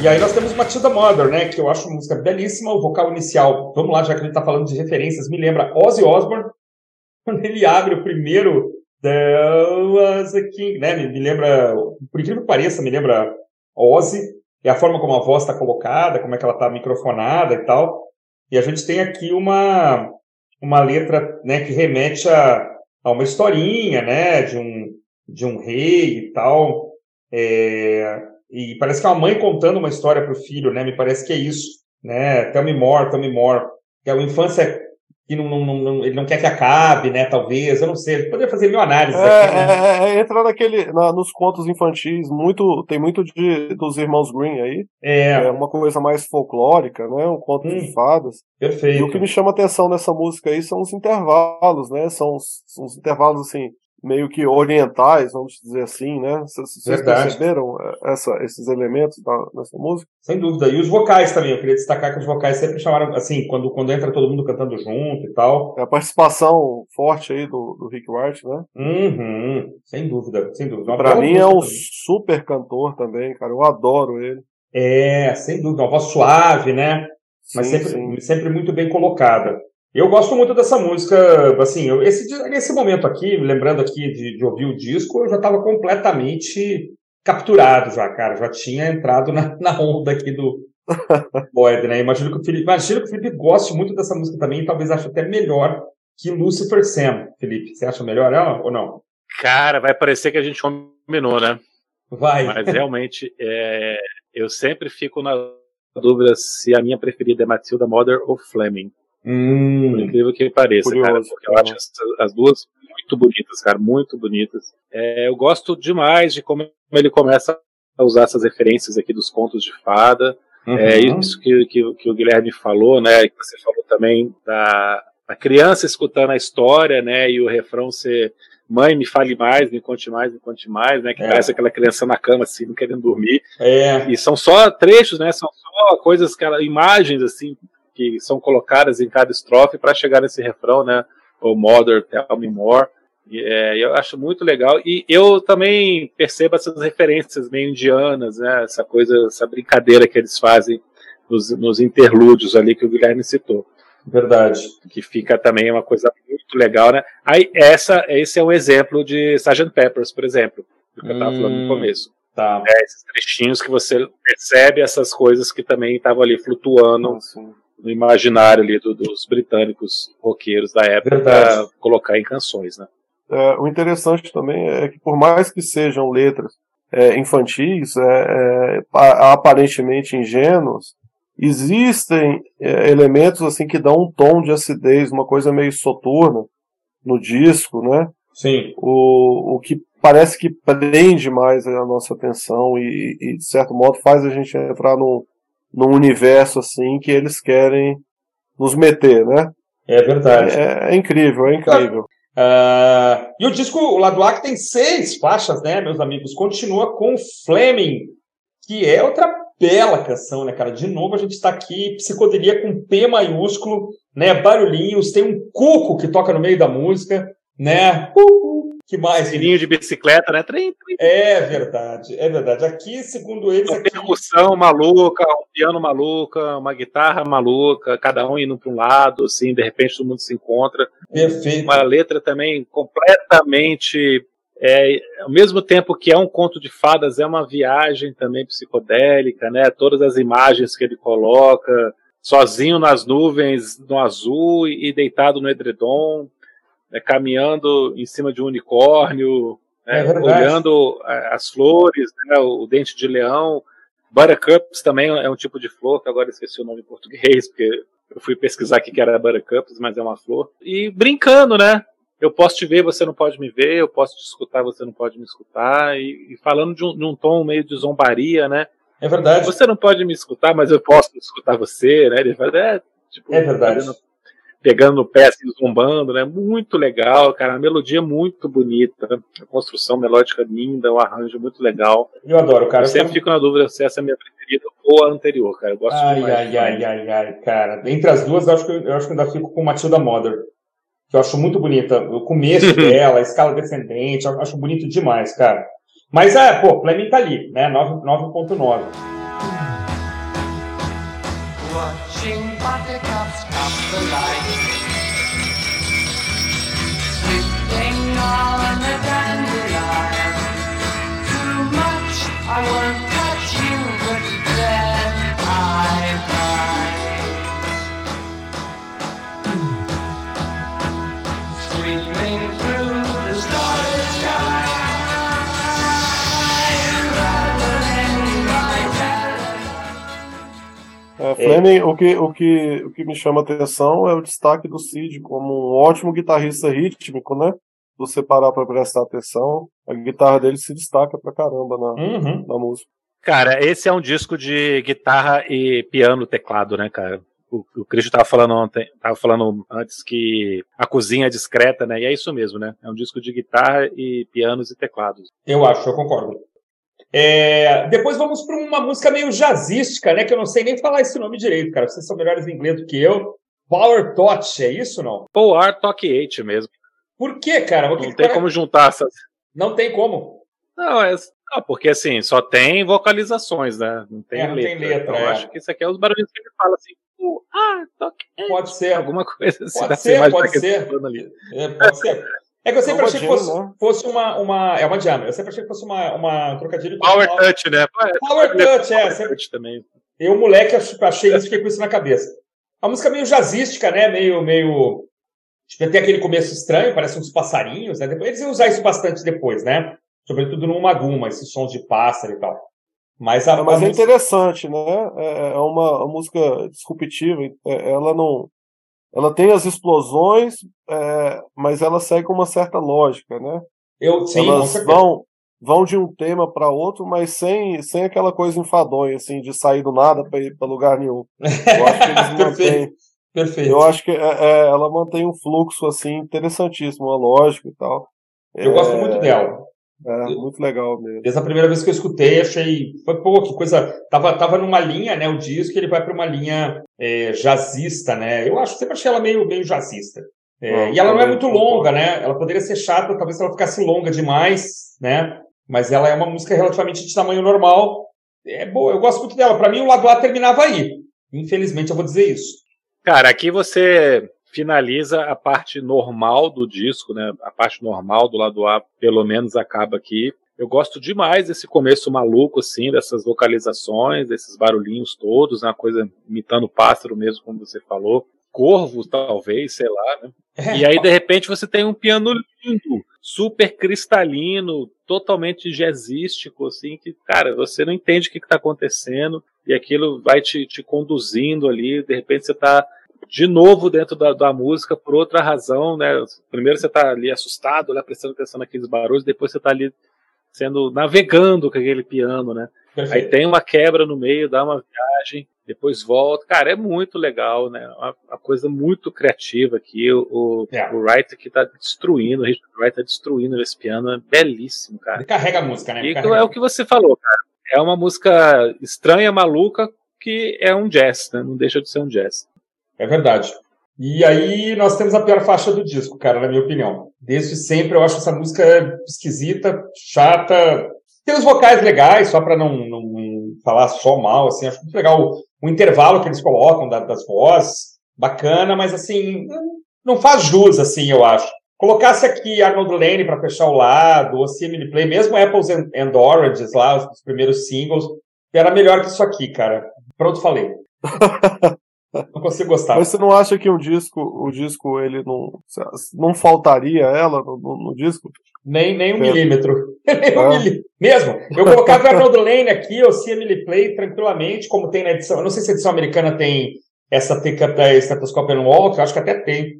E aí nós temos Matilda Mother, né? Que eu acho uma música belíssima, o vocal inicial. Vamos lá, já que a gente tá falando de referências, me lembra Ozzy Osbourne, quando ele abre o primeiro There was a King, né? Me, me lembra, por incrível que pareça, me lembra Ozzy, e a forma como a voz está colocada, como é que ela está microfonada e tal. E a gente tem aqui uma, uma letra né, que remete a, a uma historinha, né? De um, de um rei e tal. É, e parece que é uma mãe contando uma história para o filho, né? Me parece que é isso, né? Tell me more, tell me more. Que é uma infância que não, não, não, ele não quer que acabe, né? Talvez, eu não sei. Ele poderia fazer mil análises é, aqui, né? É, é, entra naquele, na, nos contos infantis, muito, tem muito de, dos irmãos Green aí. É. é uma coisa mais folclórica, né? Um conto hum, de fadas. Perfeito. E o que me chama atenção nessa música aí são os intervalos, né? São os, são os intervalos assim meio que orientais, vamos dizer assim, né? Vocês perceberam é, essa, esses elementos nessa música? Sem dúvida. E os vocais também, eu queria destacar que os vocais sempre chamaram, assim, quando, quando entra todo mundo cantando junto e tal. É a participação forte aí do, do Rick Wright, né? Uhum. Sem dúvida, sem dúvida. Pra mim é um também. super cantor também, cara. Eu adoro ele. É, sem dúvida. Uma voz suave, né? Mas sim, sempre, sim. sempre muito bem colocada. Eu gosto muito dessa música, assim, eu, esse, nesse momento aqui, lembrando aqui de, de ouvir o disco, eu já estava completamente capturado já, cara, já tinha entrado na, na onda aqui do Boyd, né? Imagino que o Felipe, imagino que o Felipe goste muito dessa música também, talvez ache até melhor que Lucifer Sam, Felipe. Você acha melhor ela ou não? Cara, vai parecer que a gente combinou, né? Vai. Mas realmente, é, eu sempre fico na dúvida se a minha preferida é Matilda Mother ou Fleming. Hum, por incrível que pareça, curioso, cara, porque eu acho as duas muito bonitas, cara, muito bonitas. É, eu gosto demais de como ele começa a usar essas referências aqui dos contos de fada. É uhum. É isso que, que, que, o Guilherme falou, né? Que você falou também da, da criança escutando a história, né? E o refrão ser mãe, me fale mais, me conte mais, me conte mais, né? Que é. parece aquela criança na cama, assim, não querendo dormir. É. E são só trechos, né? São só coisas, cara, imagens, assim, que são colocadas em cada estrofe para chegar nesse refrão, né? O Mother, Tell Me More. E, é, eu acho muito legal. E eu também percebo essas referências meio indianas, né? Essa coisa, essa brincadeira que eles fazem nos, nos interlúdios ali que o Guilherme citou. Verdade. Que fica também uma coisa muito legal, né? Aí, essa, esse é um exemplo de Sgt. Peppers, por exemplo, que eu estava hum, falando no começo. Tá. É, esses trechinhos que você percebe essas coisas que também estavam ali flutuando no imaginário ali do, dos britânicos roqueiros da época para colocar em canções, né? É, o interessante também é que por mais que sejam letras é, infantis, é, é aparentemente ingênuas, existem é, elementos assim que dão um tom de acidez, uma coisa meio soturna no disco, né? Sim. O, o que parece que prende mais a nossa atenção e, e de certo modo faz a gente entrar no, num universo assim que eles querem nos meter, né? É verdade. É, é incrível, é incrível. Uh, e o disco, o lado A, que tem seis faixas, né, meus amigos, continua com Fleming, que é outra bela canção, né, cara? De novo, a gente está aqui, psicodelia com P maiúsculo, né? Barulhinhos, tem um cuco que toca no meio da música, né? Uh, que mais? Sininho de bicicleta, né? Trem, trem. É verdade, é verdade. Aqui, segundo eles. Uma aqui... percussão maluca, um piano maluca, uma guitarra maluca, cada um indo para um lado, assim, de repente todo mundo se encontra. Perfeito. Uma letra também completamente. É, ao mesmo tempo que é um conto de fadas, é uma viagem também psicodélica, né? Todas as imagens que ele coloca, sozinho nas nuvens, no azul e deitado no edredom né, caminhando em cima de um unicórnio, né, é olhando as flores, né, o dente de leão. Buttercups também é um tipo de flor, que agora esqueci o nome em português, porque eu fui pesquisar aqui que era Buttercups, mas é uma flor. E brincando, né? Eu posso te ver, você não pode me ver, eu posso te escutar, você não pode me escutar, e, e falando de um, de um, tom meio de zombaria, né? É verdade. Você não pode me escutar, mas eu posso escutar você, né? Ele fala, é, tipo, é verdade. Fazendo, pegando no pé, assim, zombando, né? Muito legal, cara. A melodia muito bonita, a construção melódica linda, o arranjo muito legal. Eu adoro, cara. Eu sempre fico na dúvida se essa é a minha preferida ou a anterior, cara. Eu gosto ai, demais. Ai, ai, ai, ai, cara. Entre as duas, eu acho que eu, acho que ainda fico com Matilda Mother. Que eu acho muito bonita. O começo dela, a escala descendente, eu acho bonito demais, cara. Mas é, pô, Fleming tá ali, né? 9.9. Watching buttercups come the light. Sky. É, Fleming, o que, o, que, o que me chama atenção é o destaque do Cid como um ótimo guitarrista rítmico, né? Você parar para prestar atenção, a guitarra dele se destaca pra caramba na, uhum. na música. Cara, esse é um disco de guitarra e piano teclado, né, cara? o, o Cristo estava falando ontem, tava falando antes que a cozinha é discreta, né? E é isso mesmo, né? É um disco de guitarra e pianos e teclados. Eu acho, eu concordo. É, depois vamos para uma música meio jazzística, né? Que eu não sei nem falar esse nome direito, cara. Vocês são melhores em inglês do que eu. Power Touch, é isso não? Power Talk 8 mesmo. Por quê, cara? não tem cara... como juntar essas. Não tem como. Não, é, não, porque assim, só tem vocalizações, né? Não tem é, não letra. Tem letra então, é. eu acho que isso aqui é os barulhos que ele fala assim. ah, toque. Pode ser. Alguma coisa assim. Pode ser, pode ser. É, pode ser. É que eu sempre é achei que fosse, né? fosse, uma, uma. É uma jam. Eu sempre achei que fosse uma, uma um trocadilho. Power Touch, né? Power Touch, é. Sempre... Touch também. Eu, moleque, achei isso, fiquei com isso na cabeça. A música meio jazzística, né? Meio. meio... Tipo, tem aquele começo estranho, parece uns passarinhos, né? Depois, eles iam usar isso bastante depois, né? Sobretudo no Maguma, esses sons de pássaro e tal. Mas, a, é, mas a é música... interessante, né? É, é uma, uma música disruptiva. É, ela não. Ela tem as explosões, é, mas ela segue com uma certa lógica, né? Eu, sim, Elas vão, vão de um tema para outro, mas sem, sem aquela coisa enfadonha, assim, de sair do nada para ir para lugar nenhum. Eu acho que eles mantêm. Perfeito. Eu acho que é, é, ela mantém um fluxo assim interessantíssimo, uma lógica e tal. Eu é, gosto muito dela. É, muito legal mesmo. Desde a primeira vez que eu escutei, achei. Foi, pô, que coisa. Tava, tava numa linha, né? O disco, ele vai para uma linha é, jazzista, né? Eu acho, sempre achei ela meio, meio jazzista. É, e ela não é muito longa, né? Ela poderia ser chata, talvez se ela ficasse longa demais, né? Mas ela é uma música relativamente de tamanho normal. É boa, eu gosto muito dela. Para mim, o lado A terminava aí. Infelizmente, eu vou dizer isso. Cara, aqui você finaliza a parte normal do disco, né? A parte normal do lado A, pelo menos, acaba aqui. Eu gosto demais desse começo maluco, assim, dessas vocalizações, desses barulhinhos todos, né? uma coisa imitando pássaro mesmo, como você falou. Corvo, talvez, sei lá, né? E aí, de repente, você tem um piano lindo, super cristalino, totalmente jazzístico, assim, que, cara, você não entende o que está acontecendo, e aquilo vai te, te conduzindo ali, de repente você está de novo dentro da, da, música por outra razão, né? Primeiro você está ali assustado, né, prestando atenção naqueles barulhos, depois você está ali sendo navegando com aquele piano, né? Perfeito. Aí tem uma quebra no meio, dá uma viagem, depois volta. Cara, é muito legal, né? Uma, uma coisa muito criativa aqui. O, o, é. o Wright que tá destruindo, o Richard Wright tá destruindo esse piano, é belíssimo, cara. Ele carrega a música, né? E é o que você falou, cara. É uma música estranha, maluca, que é um jazz, né? Não deixa de ser um jazz. É verdade. E aí nós temos a pior faixa do disco, cara, na minha opinião. Desde sempre eu acho essa música esquisita, chata. Tem os vocais legais, só para não, não, falar só mal, assim, acho muito legal o, o intervalo que eles colocam da, das vozes, bacana, mas assim, não faz jus, assim, eu acho. Colocasse aqui Arnold Lane para fechar o lado, ou Simile Play, mesmo Apples and, and Oranges lá, os, os primeiros singles, era melhor que isso aqui, cara. Pronto, falei. Não consigo gostar. Mas você não acha que o disco, o disco, ele não. Não faltaria ela no, no, no disco? Nem, nem um é. milímetro. nem um é. milímetro. Mesmo. Eu colocava Arnold Lane aqui, ou se Emily Play, tranquilamente, como tem na edição. Eu não sei se a edição americana tem essa take-up da and Walk, eu acho que até tem.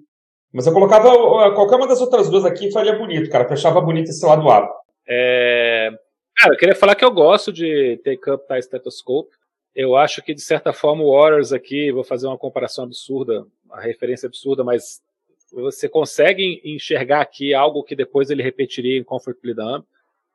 Mas eu colocava qualquer uma das outras duas aqui faria bonito, cara. Fechava bonito esse lado A. É... Cara, eu queria falar que eu gosto de Take Up da Stethoscope. Eu acho que, de certa forma, o Warriors aqui, vou fazer uma comparação absurda, uma referência absurda, mas você consegue enxergar aqui algo que depois ele repetiria em Comfortably Dumb.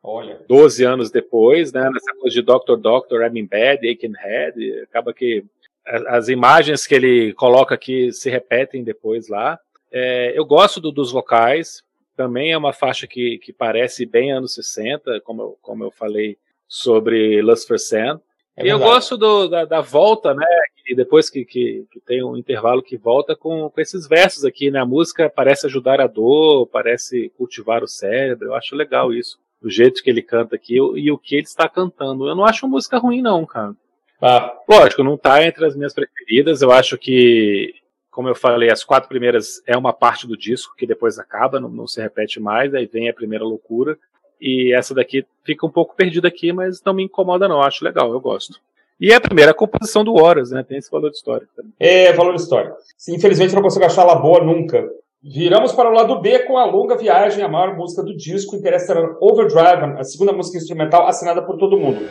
Olha. 12 anos depois, né? Nessa coisa de Doctor Doctor, I'm in bed, aching head. Acaba que as imagens que ele coloca aqui se repetem depois lá. É, eu gosto do, dos vocais. Também é uma faixa que, que parece bem anos 60, como eu, como eu falei sobre Lust for Sand. É e eu gosto do, da, da, volta, né? E depois que, que, que, tem um intervalo que volta com, com esses versos aqui, né? A música parece ajudar a dor, parece cultivar o cérebro. Eu acho legal isso. O jeito que ele canta aqui e o que ele está cantando. Eu não acho música ruim, não, cara. Ah. Lógico, não tá entre as minhas preferidas. Eu acho que, como eu falei, as quatro primeiras é uma parte do disco que depois acaba, não, não se repete mais, aí vem a primeira loucura. E essa daqui fica um pouco perdida aqui, mas não me incomoda, não. Acho legal, eu gosto. E é a primeira composição do Horas, né? Tem esse valor histórico também. É, valor histórico. Infelizmente não consigo achar ela boa nunca. Viramos para o lado B com a longa viagem, a maior música do disco, Interstellar Overdrive, a segunda música instrumental assinada por todo mundo.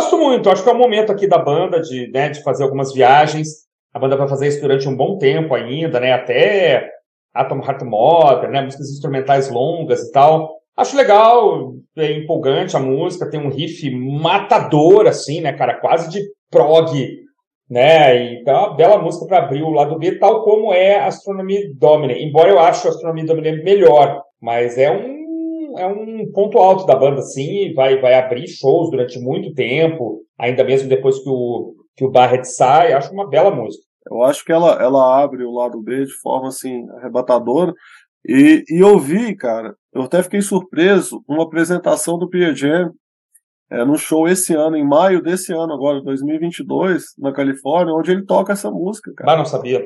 Gosto muito, acho que é o momento aqui da banda de, né, de fazer algumas viagens. A banda vai fazer isso durante um bom tempo ainda, né? Até Atom Heart Mother, né? Músicas instrumentais longas e tal. Acho legal, é empolgante a música, tem um riff matador, assim, né, cara? Quase de prog, né? Então, é uma bela música para abrir o lado B, tal como é Astronomy Domine. Embora eu ache Astronomy Domine melhor, mas é um é um ponto alto da banda, sim, vai, vai abrir shows durante muito tempo, ainda mesmo depois que o, que o Barrett sai, acho uma bela música. Eu acho que ela, ela abre o lado B de forma, assim, arrebatadora, e, e eu vi, cara, eu até fiquei surpreso, uma apresentação do Pierre Jam é, no show esse ano, em maio desse ano, agora, 2022, na Califórnia, onde ele toca essa música, cara. Ah, não sabia.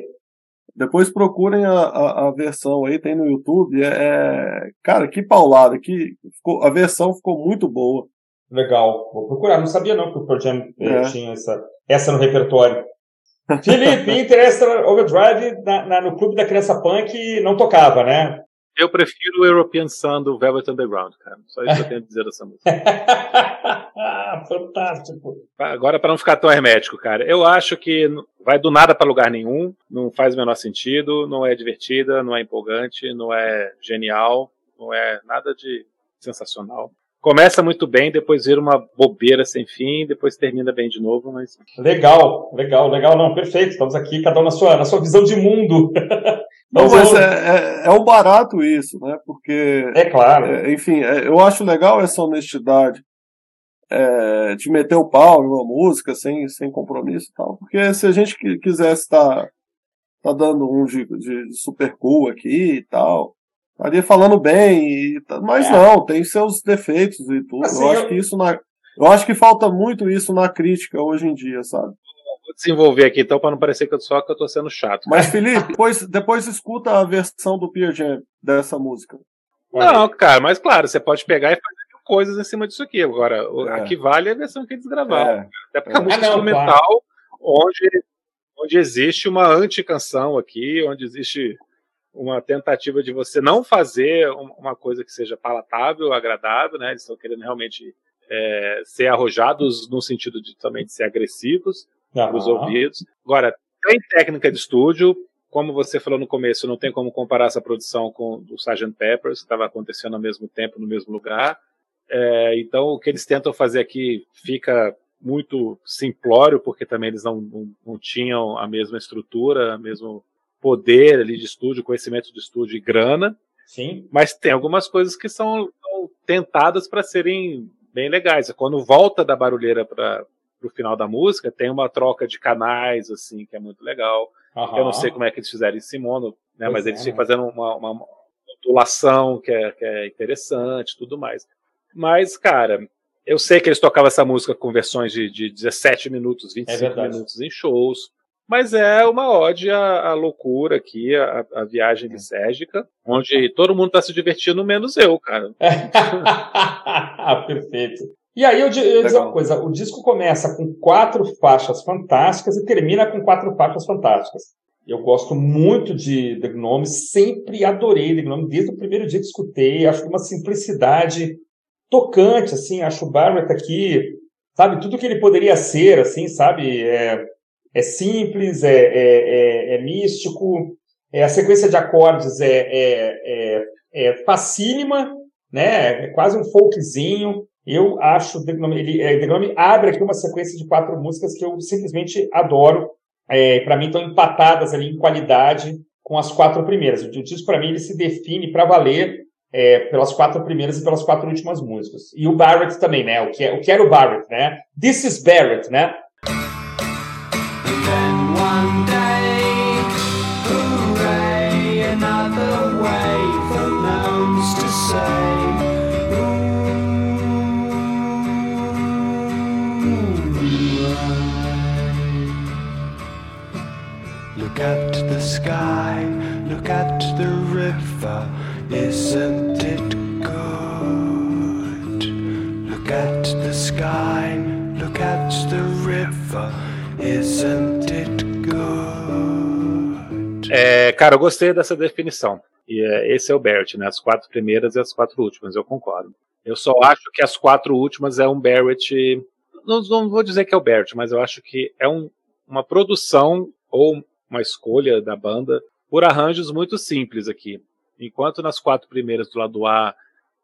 Depois procurem a, a, a, versão aí, tem no YouTube. É, é cara, que paulada, que ficou, a versão ficou muito boa. Legal, vou procurar. Não sabia não que o Pearl Jam eh, é. tinha essa, essa no repertório. Felipe, Interstellar Overdrive na, na, no Clube da Criança Punk não tocava, né? Eu prefiro o European Sun do Velvet Underground, cara. Só isso que eu tenho a dizer dessa música. Fantástico. Agora, para não ficar tão hermético, cara, eu acho que vai do nada para lugar nenhum, não faz o menor sentido, não é divertida, não é empolgante, não é genial, não é nada de sensacional. Começa muito bem, depois vira uma bobeira sem fim, depois termina bem de novo, mas. Legal, legal, legal, não, perfeito. Estamos aqui, cada um na sua, na sua visão de mundo. Não, mas é, é, é um barato isso, né? Porque. É claro. É, enfim, é, eu acho legal essa honestidade é, de meter o pau em uma música sem, sem compromisso e tal. Porque se a gente quisesse estar tá, tá dando um de, de super cool aqui e tal, estaria falando bem, e, mas é. não, tem seus defeitos e tudo. Assim, eu acho eu... que isso na. Eu acho que falta muito isso na crítica hoje em dia, sabe? Vou desenvolver aqui então para não parecer que eu só que eu tô sendo chato. Mas Felipe, depois, depois escuta a versão do Pierre Jam dessa música. Não, cara, mas claro, você pode pegar e fazer mil coisas em cima disso aqui. Agora, é. a que vale é a versão que eles gravaram. É. Até porque é. a música ah, não, instrumental, claro. onde, onde existe uma anti-canção aqui, onde existe uma tentativa de você não fazer uma coisa que seja palatável, agradável, né? Eles estão querendo realmente é, ser arrojados no sentido de também de ser agressivos para os ouvidos. Agora, tem técnica de estúdio, como você falou no começo, não tem como comparar essa produção com o Sgt. Peppers, que estava acontecendo ao mesmo tempo, no mesmo lugar. É, então, o que eles tentam fazer aqui fica muito simplório, porque também eles não, não, não tinham a mesma estrutura, o mesmo poder ali de estúdio, conhecimento de estúdio e grana. Sim. Mas tem algumas coisas que são, são tentadas para serem bem legais. Quando volta da barulheira para o final da música, tem uma troca de canais, assim, que é muito legal. Uhum. Eu não sei como é que eles fizeram em mono, né? mas é, eles ficam fazendo uma, uma modulação que é, que é interessante tudo mais. Mas, cara, eu sei que eles tocavam essa música com versões de, de 17 minutos, 25 é minutos em shows. Mas é uma ode à, à loucura aqui, à, à viagem de Sérgica, onde todo mundo está se divertindo, menos eu, cara. Perfeito. E aí eu, eu dizer uma coisa, o disco começa com quatro faixas fantásticas e termina com quatro faixas fantásticas. Eu gosto muito de The Gnome, sempre adorei The Gnome, desde o primeiro dia que escutei, acho uma simplicidade tocante, assim, acho o Barrett aqui, sabe, tudo que ele poderia ser, assim, sabe, é, é simples, é, é, é, é místico, é, a sequência de acordes é, é, é, é facílima, né? É quase um folkzinho. Eu acho Gnome, ele, é, The Gnome abre aqui uma sequência de quatro músicas que eu simplesmente adoro. É, para mim estão empatadas ali em qualidade com as quatro primeiras. O disco para mim ele se define para valer é, pelas quatro primeiras e pelas quatro últimas músicas. E o Barrett também, né? O que, é, o que era o Barrett, né? This is Barrett, né? Sky, look at the river, isn't it good? Look at the sky, look at the river, isn't it good? É, cara, eu gostei dessa definição. E é, esse é o Barrett, né? As quatro primeiras e as quatro últimas, eu concordo. Eu só acho que as quatro últimas é um Barrett não, não, vou dizer que é o Bert, mas eu acho que é um, uma produção ou uma escolha da banda por arranjos muito simples aqui. Enquanto nas quatro primeiras do lado A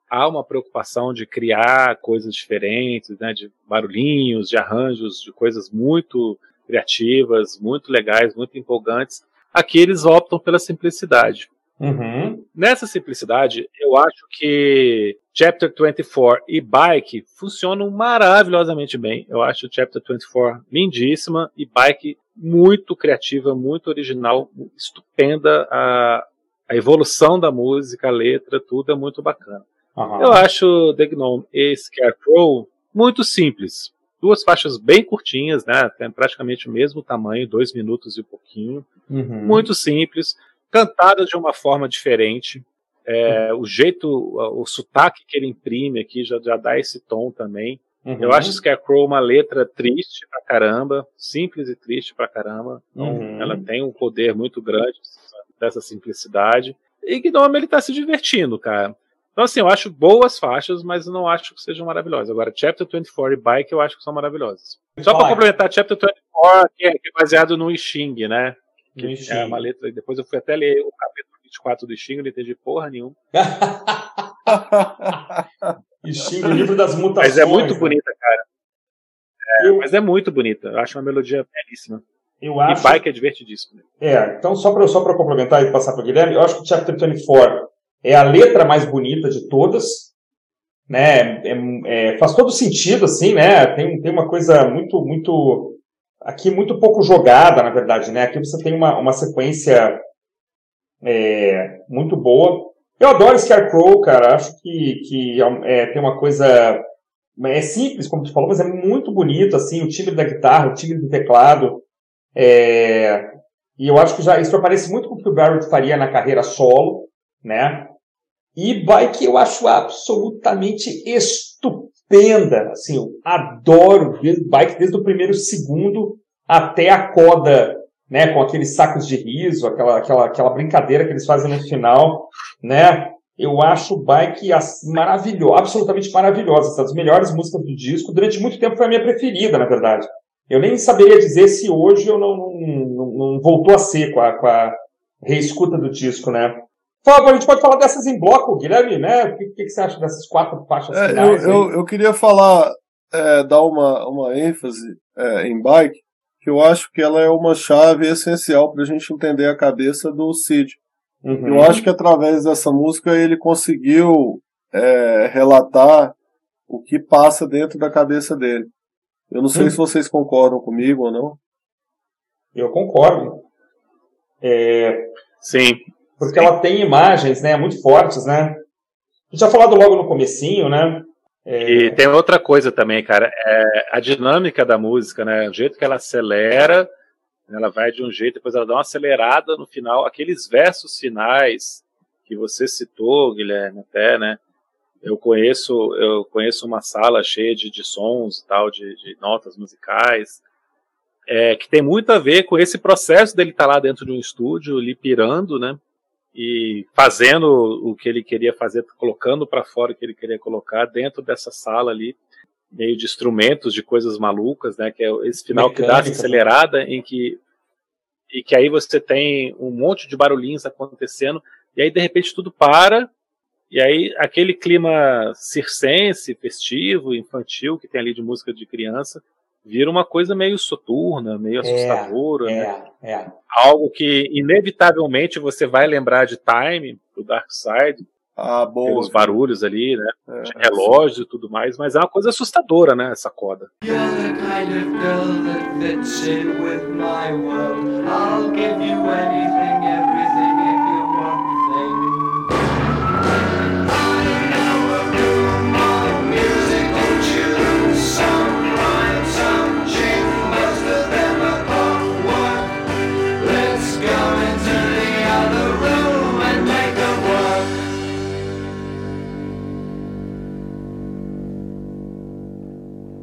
há uma preocupação de criar coisas diferentes, né, de barulhinhos, de arranjos, de coisas muito criativas, muito legais, muito empolgantes. Aqui eles optam pela simplicidade. Uhum. Nessa simplicidade, eu acho que Chapter 24 e Bike funcionam maravilhosamente bem. Eu acho Chapter 24 lindíssima e Bike muito criativa, muito original, estupenda. A, a evolução da música, a letra, tudo é muito bacana. Uhum. Eu acho The Gnome e Scarecrow muito simples. Duas faixas bem curtinhas, né? Tem praticamente o mesmo tamanho, dois minutos e pouquinho. Uhum. Muito simples cantadas de uma forma diferente. É, uhum. O jeito, o, sotaque que ele imprime aqui já, já dá esse tom também. Uhum. Eu acho Scarecrow uma letra triste pra caramba, simples e triste pra caramba. Então, uhum. ela tem um poder muito grande dessa simplicidade. E Gnome ele tá se divertindo, cara. Então, assim, eu acho boas faixas, mas não acho que sejam maravilhosas. Agora, Chapter 24 e Bike eu acho que são maravilhosas. Só para complementar, Chapter 24, que é, que é baseado no Xing, né? Que é uma letra. Depois eu fui até ler o capítulo 24 do Xing, não entendi porra nenhuma. Xing, o livro das mutações. Mas é muito né? bonita, cara. É, eu... Mas é muito bonita. Eu acho uma melodia belíssima. Eu acho... E bike é divertidíssimo. Né? É, então só para só complementar e passar para o Guilherme, eu acho que o Chapter 24 é a letra mais bonita de todas. Né, é, é, faz todo sentido, assim, né? Tem, tem uma coisa muito, muito aqui muito pouco jogada, na verdade, né? Aqui você tem uma, uma sequência é, muito boa. Eu adoro Scarecrow, cara. Acho que, que é, tem uma coisa. É simples, como tu falou, mas é muito bonito, assim, o timbre da guitarra, o timbre do teclado. É, e eu acho que já isso aparece muito com o que o Barrett faria na carreira solo, né? E Bike eu acho absolutamente estupenda. Assim, eu adoro bike desde o primeiro segundo até a coda, né, com aqueles sacos de riso, aquela, aquela, aquela brincadeira que eles fazem no final, né? Eu acho o bike maravilhoso, absolutamente maravilhosa. Uma das melhores músicas do disco. Durante muito tempo foi a minha preferida, na verdade. Eu nem saberia dizer se hoje eu não, não, não voltou a ser com a, com a reescuta do disco, né? Fala, a gente pode falar dessas em bloco, Guilherme, né? O que, que, você acha dessas quatro faixas é, finais? Eu, eu, eu, queria falar, é, dar uma, uma ênfase é, em bike, que eu acho que ela é uma chave essencial para a gente entender a cabeça do Cid. Uhum. Eu acho que através dessa música ele conseguiu é, relatar o que passa dentro da cabeça dele. Eu não sei uhum. se vocês concordam comigo ou não. Eu concordo. É... Sim porque ela tem imagens, né, muito fortes, né? A gente já falado logo no comecinho, né? É... E tem outra coisa também, cara, é a dinâmica da música, né? O jeito que ela acelera, ela vai de um jeito, depois ela dá uma acelerada no final, aqueles versos finais que você citou, Guilherme, até, né? Eu conheço, eu conheço uma sala cheia de, de sons e tal, de, de notas musicais, é, que tem muito a ver com esse processo dele estar tá lá dentro de um estúdio, ali pirando, né? E fazendo o que ele queria fazer, colocando para fora o que ele queria colocar dentro dessa sala ali, meio de instrumentos, de coisas malucas, né? Que é esse final Mecânica, que dá essa acelerada em que e que aí você tem um monte de barulhinhos acontecendo e aí de repente tudo para e aí aquele clima circense, festivo, infantil que tem ali de música de criança vira uma coisa meio soturna, meio é, assustadora, é, né? É. Algo que inevitavelmente você vai lembrar de Time, do Dark Side, ah, boa. pelos barulhos ali, né? É, de relógio e tudo mais, mas é uma coisa assustadora, né? Essa coda. You're the kind of girl that fits in with my world. I'll give you anything,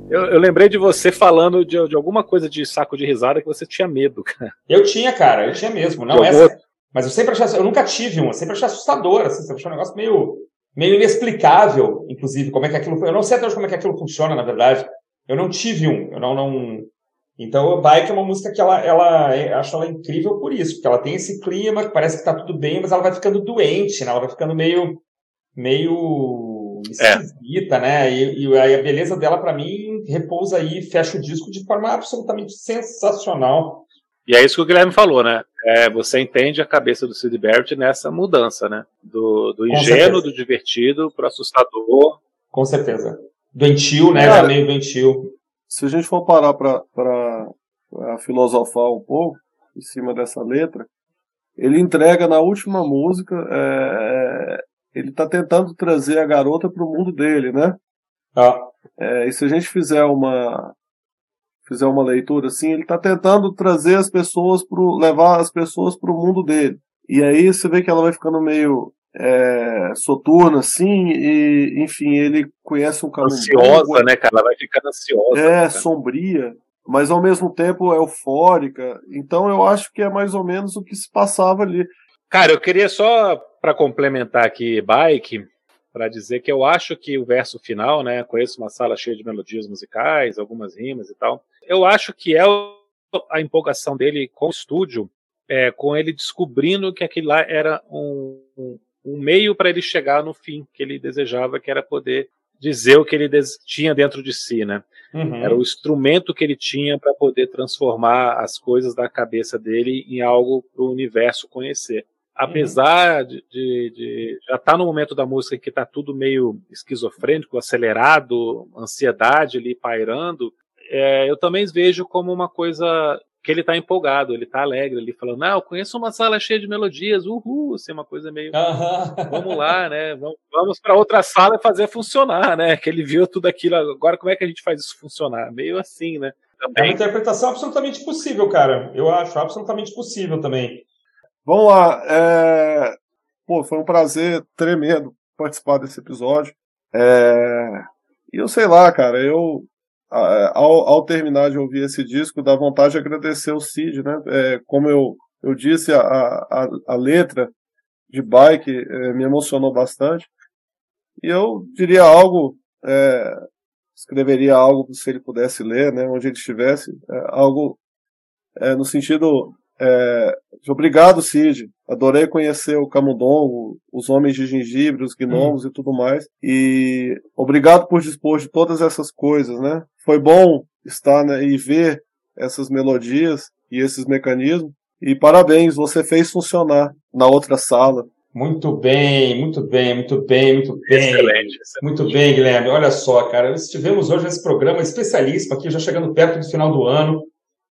Eu, eu, lembrei de você falando de, de, alguma coisa de saco de risada que você tinha medo, cara. Eu tinha, cara, eu tinha mesmo. Não, essa, mas eu sempre achei, eu nunca tive uma, sempre achei assustador, assim, sempre achei um negócio meio, meio inexplicável, inclusive, como é que aquilo, eu não sei até hoje como é que aquilo funciona, na verdade. Eu não tive um, eu não, não... Então, o Bike é uma música que ela, ela é, acho ela incrível por isso, porque ela tem esse clima que parece que tá tudo bem, mas ela vai ficando doente, né? Ela vai ficando meio, meio esquisita, é. né? E, e a beleza dela, para mim, repousa aí, fecha o disco de forma absolutamente sensacional. E é isso que o Guilherme falou, né? É, você entende a cabeça do Sid Barrett nessa mudança, né? Do, do ingênuo, do divertido para assustador. Com certeza. Doentio, né? Cara, meio doentio. Se a gente for parar para filosofar um pouco em cima dessa letra, ele entrega na última música, é, é ele está tentando trazer a garota para o mundo dele, né? Ah. É, e se a gente fizer uma fizer uma leitura assim, ele está tentando trazer as pessoas pro, levar as pessoas para o mundo dele. E aí você vê que ela vai ficando meio é, soturna, assim, e enfim, ele conhece um caminho. Ansiosa, né, cara? Ela vai ficando ansiosa. É, né, sombria, mas ao mesmo tempo eufórica. Então eu acho que é mais ou menos o que se passava ali. Cara, eu queria só para complementar aqui Bike, para dizer que eu acho que o verso final, né, conheço uma sala cheia de melodias musicais, algumas rimas e tal. Eu acho que é a empolgação dele com o estúdio, é, com ele descobrindo que aquilo lá era um, um, um meio para ele chegar no fim que ele desejava, que era poder dizer o que ele tinha dentro de si, né? Uhum. Era o instrumento que ele tinha para poder transformar as coisas da cabeça dele em algo para o universo conhecer apesar de, de, de, já estar tá no momento da música que está tudo meio esquizofrênico, acelerado, ansiedade ali pairando, é, eu também vejo como uma coisa que ele está empolgado, ele está alegre ali, falando, não, eu conheço uma sala cheia de melodias, uhul, assim, uma coisa meio, vamos lá, né, vamos, vamos para outra sala e fazer funcionar, né, que ele viu tudo aquilo, agora como é que a gente faz isso funcionar? Meio assim, né. Também. É uma interpretação absolutamente possível, cara, eu acho absolutamente possível também. Vamos lá. É... Pô, foi um prazer tremendo participar desse episódio. É... E eu sei lá, cara, eu ao, ao, terminar de ouvir esse disco, dá vontade de agradecer o Cid, né? É, como eu, eu disse, a, a, a letra de Bike é, me emocionou bastante. E eu diria algo, é, escreveria algo se ele pudesse ler, né? Onde ele estivesse, é, algo é, no sentido é, obrigado, Cid. Adorei conhecer o Camundongo, os homens de gengibre, os gnomos uhum. e tudo mais. E obrigado por dispor de todas essas coisas, né? Foi bom estar né, e ver essas melodias e esses mecanismos. E parabéns, você fez funcionar na outra sala. Muito bem, muito bem, muito bem, muito bem. Excelente. Muito bem, Guilherme. Olha só, cara, estivemos hoje nesse programa especialíssimo aqui, já chegando perto do final do ano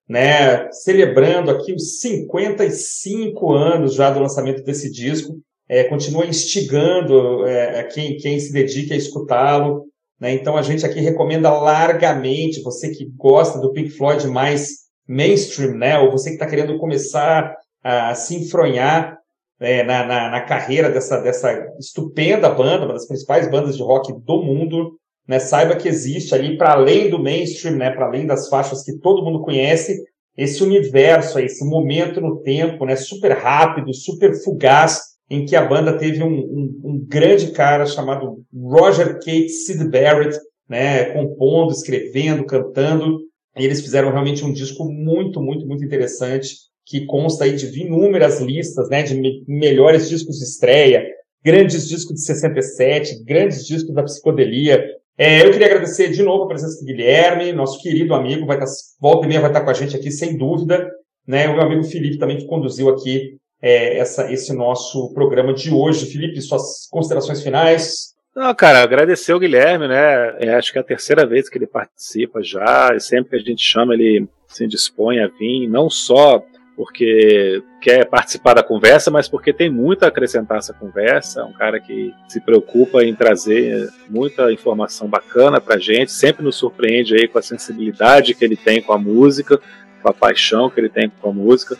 né, celebrando aqui os 55 anos já do lançamento desse disco, é, continua instigando é, quem, quem se dedica a escutá-lo. Né? Então a gente aqui recomenda largamente, você que gosta do Pink Floyd mais mainstream, né? ou você que está querendo começar a se enfronhar é, na, na, na, carreira dessa, dessa estupenda banda, uma das principais bandas de rock do mundo, né, saiba que existe ali, para além do mainstream, né, para além das faixas que todo mundo conhece, esse universo, esse momento no tempo, né, super rápido, super fugaz, em que a banda teve um, um, um grande cara chamado Roger Kate Sid Barrett, né, compondo, escrevendo, cantando, e eles fizeram realmente um disco muito, muito, muito interessante, que consta aí de inúmeras listas, né, de me melhores discos de estreia, grandes discos de 67, grandes discos da psicodelia, é, eu queria agradecer de novo a presença do Guilherme, nosso querido amigo, vai estar, tá, volta e meia vai estar tá com a gente aqui, sem dúvida. Né? O meu amigo Felipe também que conduziu aqui é, essa, esse nosso programa de hoje. Felipe, suas considerações finais? Não, cara, agradecer o Guilherme, né? É, acho que é a terceira vez que ele participa já, e sempre que a gente chama, ele se dispõe a vir, não só porque quer participar da conversa, mas porque tem muito a acrescentar essa conversa. É um cara que se preocupa em trazer muita informação bacana para gente, sempre nos surpreende aí com a sensibilidade que ele tem com a música, com a paixão que ele tem com a música.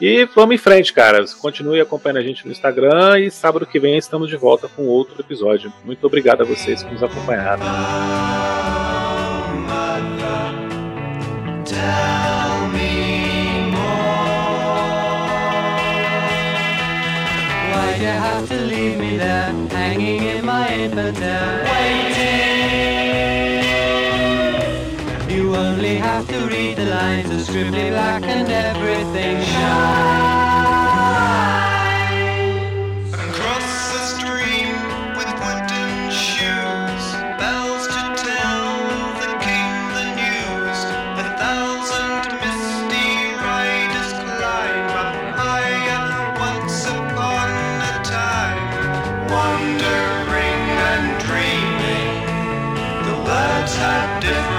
E vamos em frente, cara. Continue acompanhando a gente no Instagram e sábado que vem estamos de volta com outro episódio. Muito obrigado a vocês que nos acompanharam. You have to leave me there, hanging in my infidel, waiting. You only have to read the lines of scribbly black and everything shines. words had different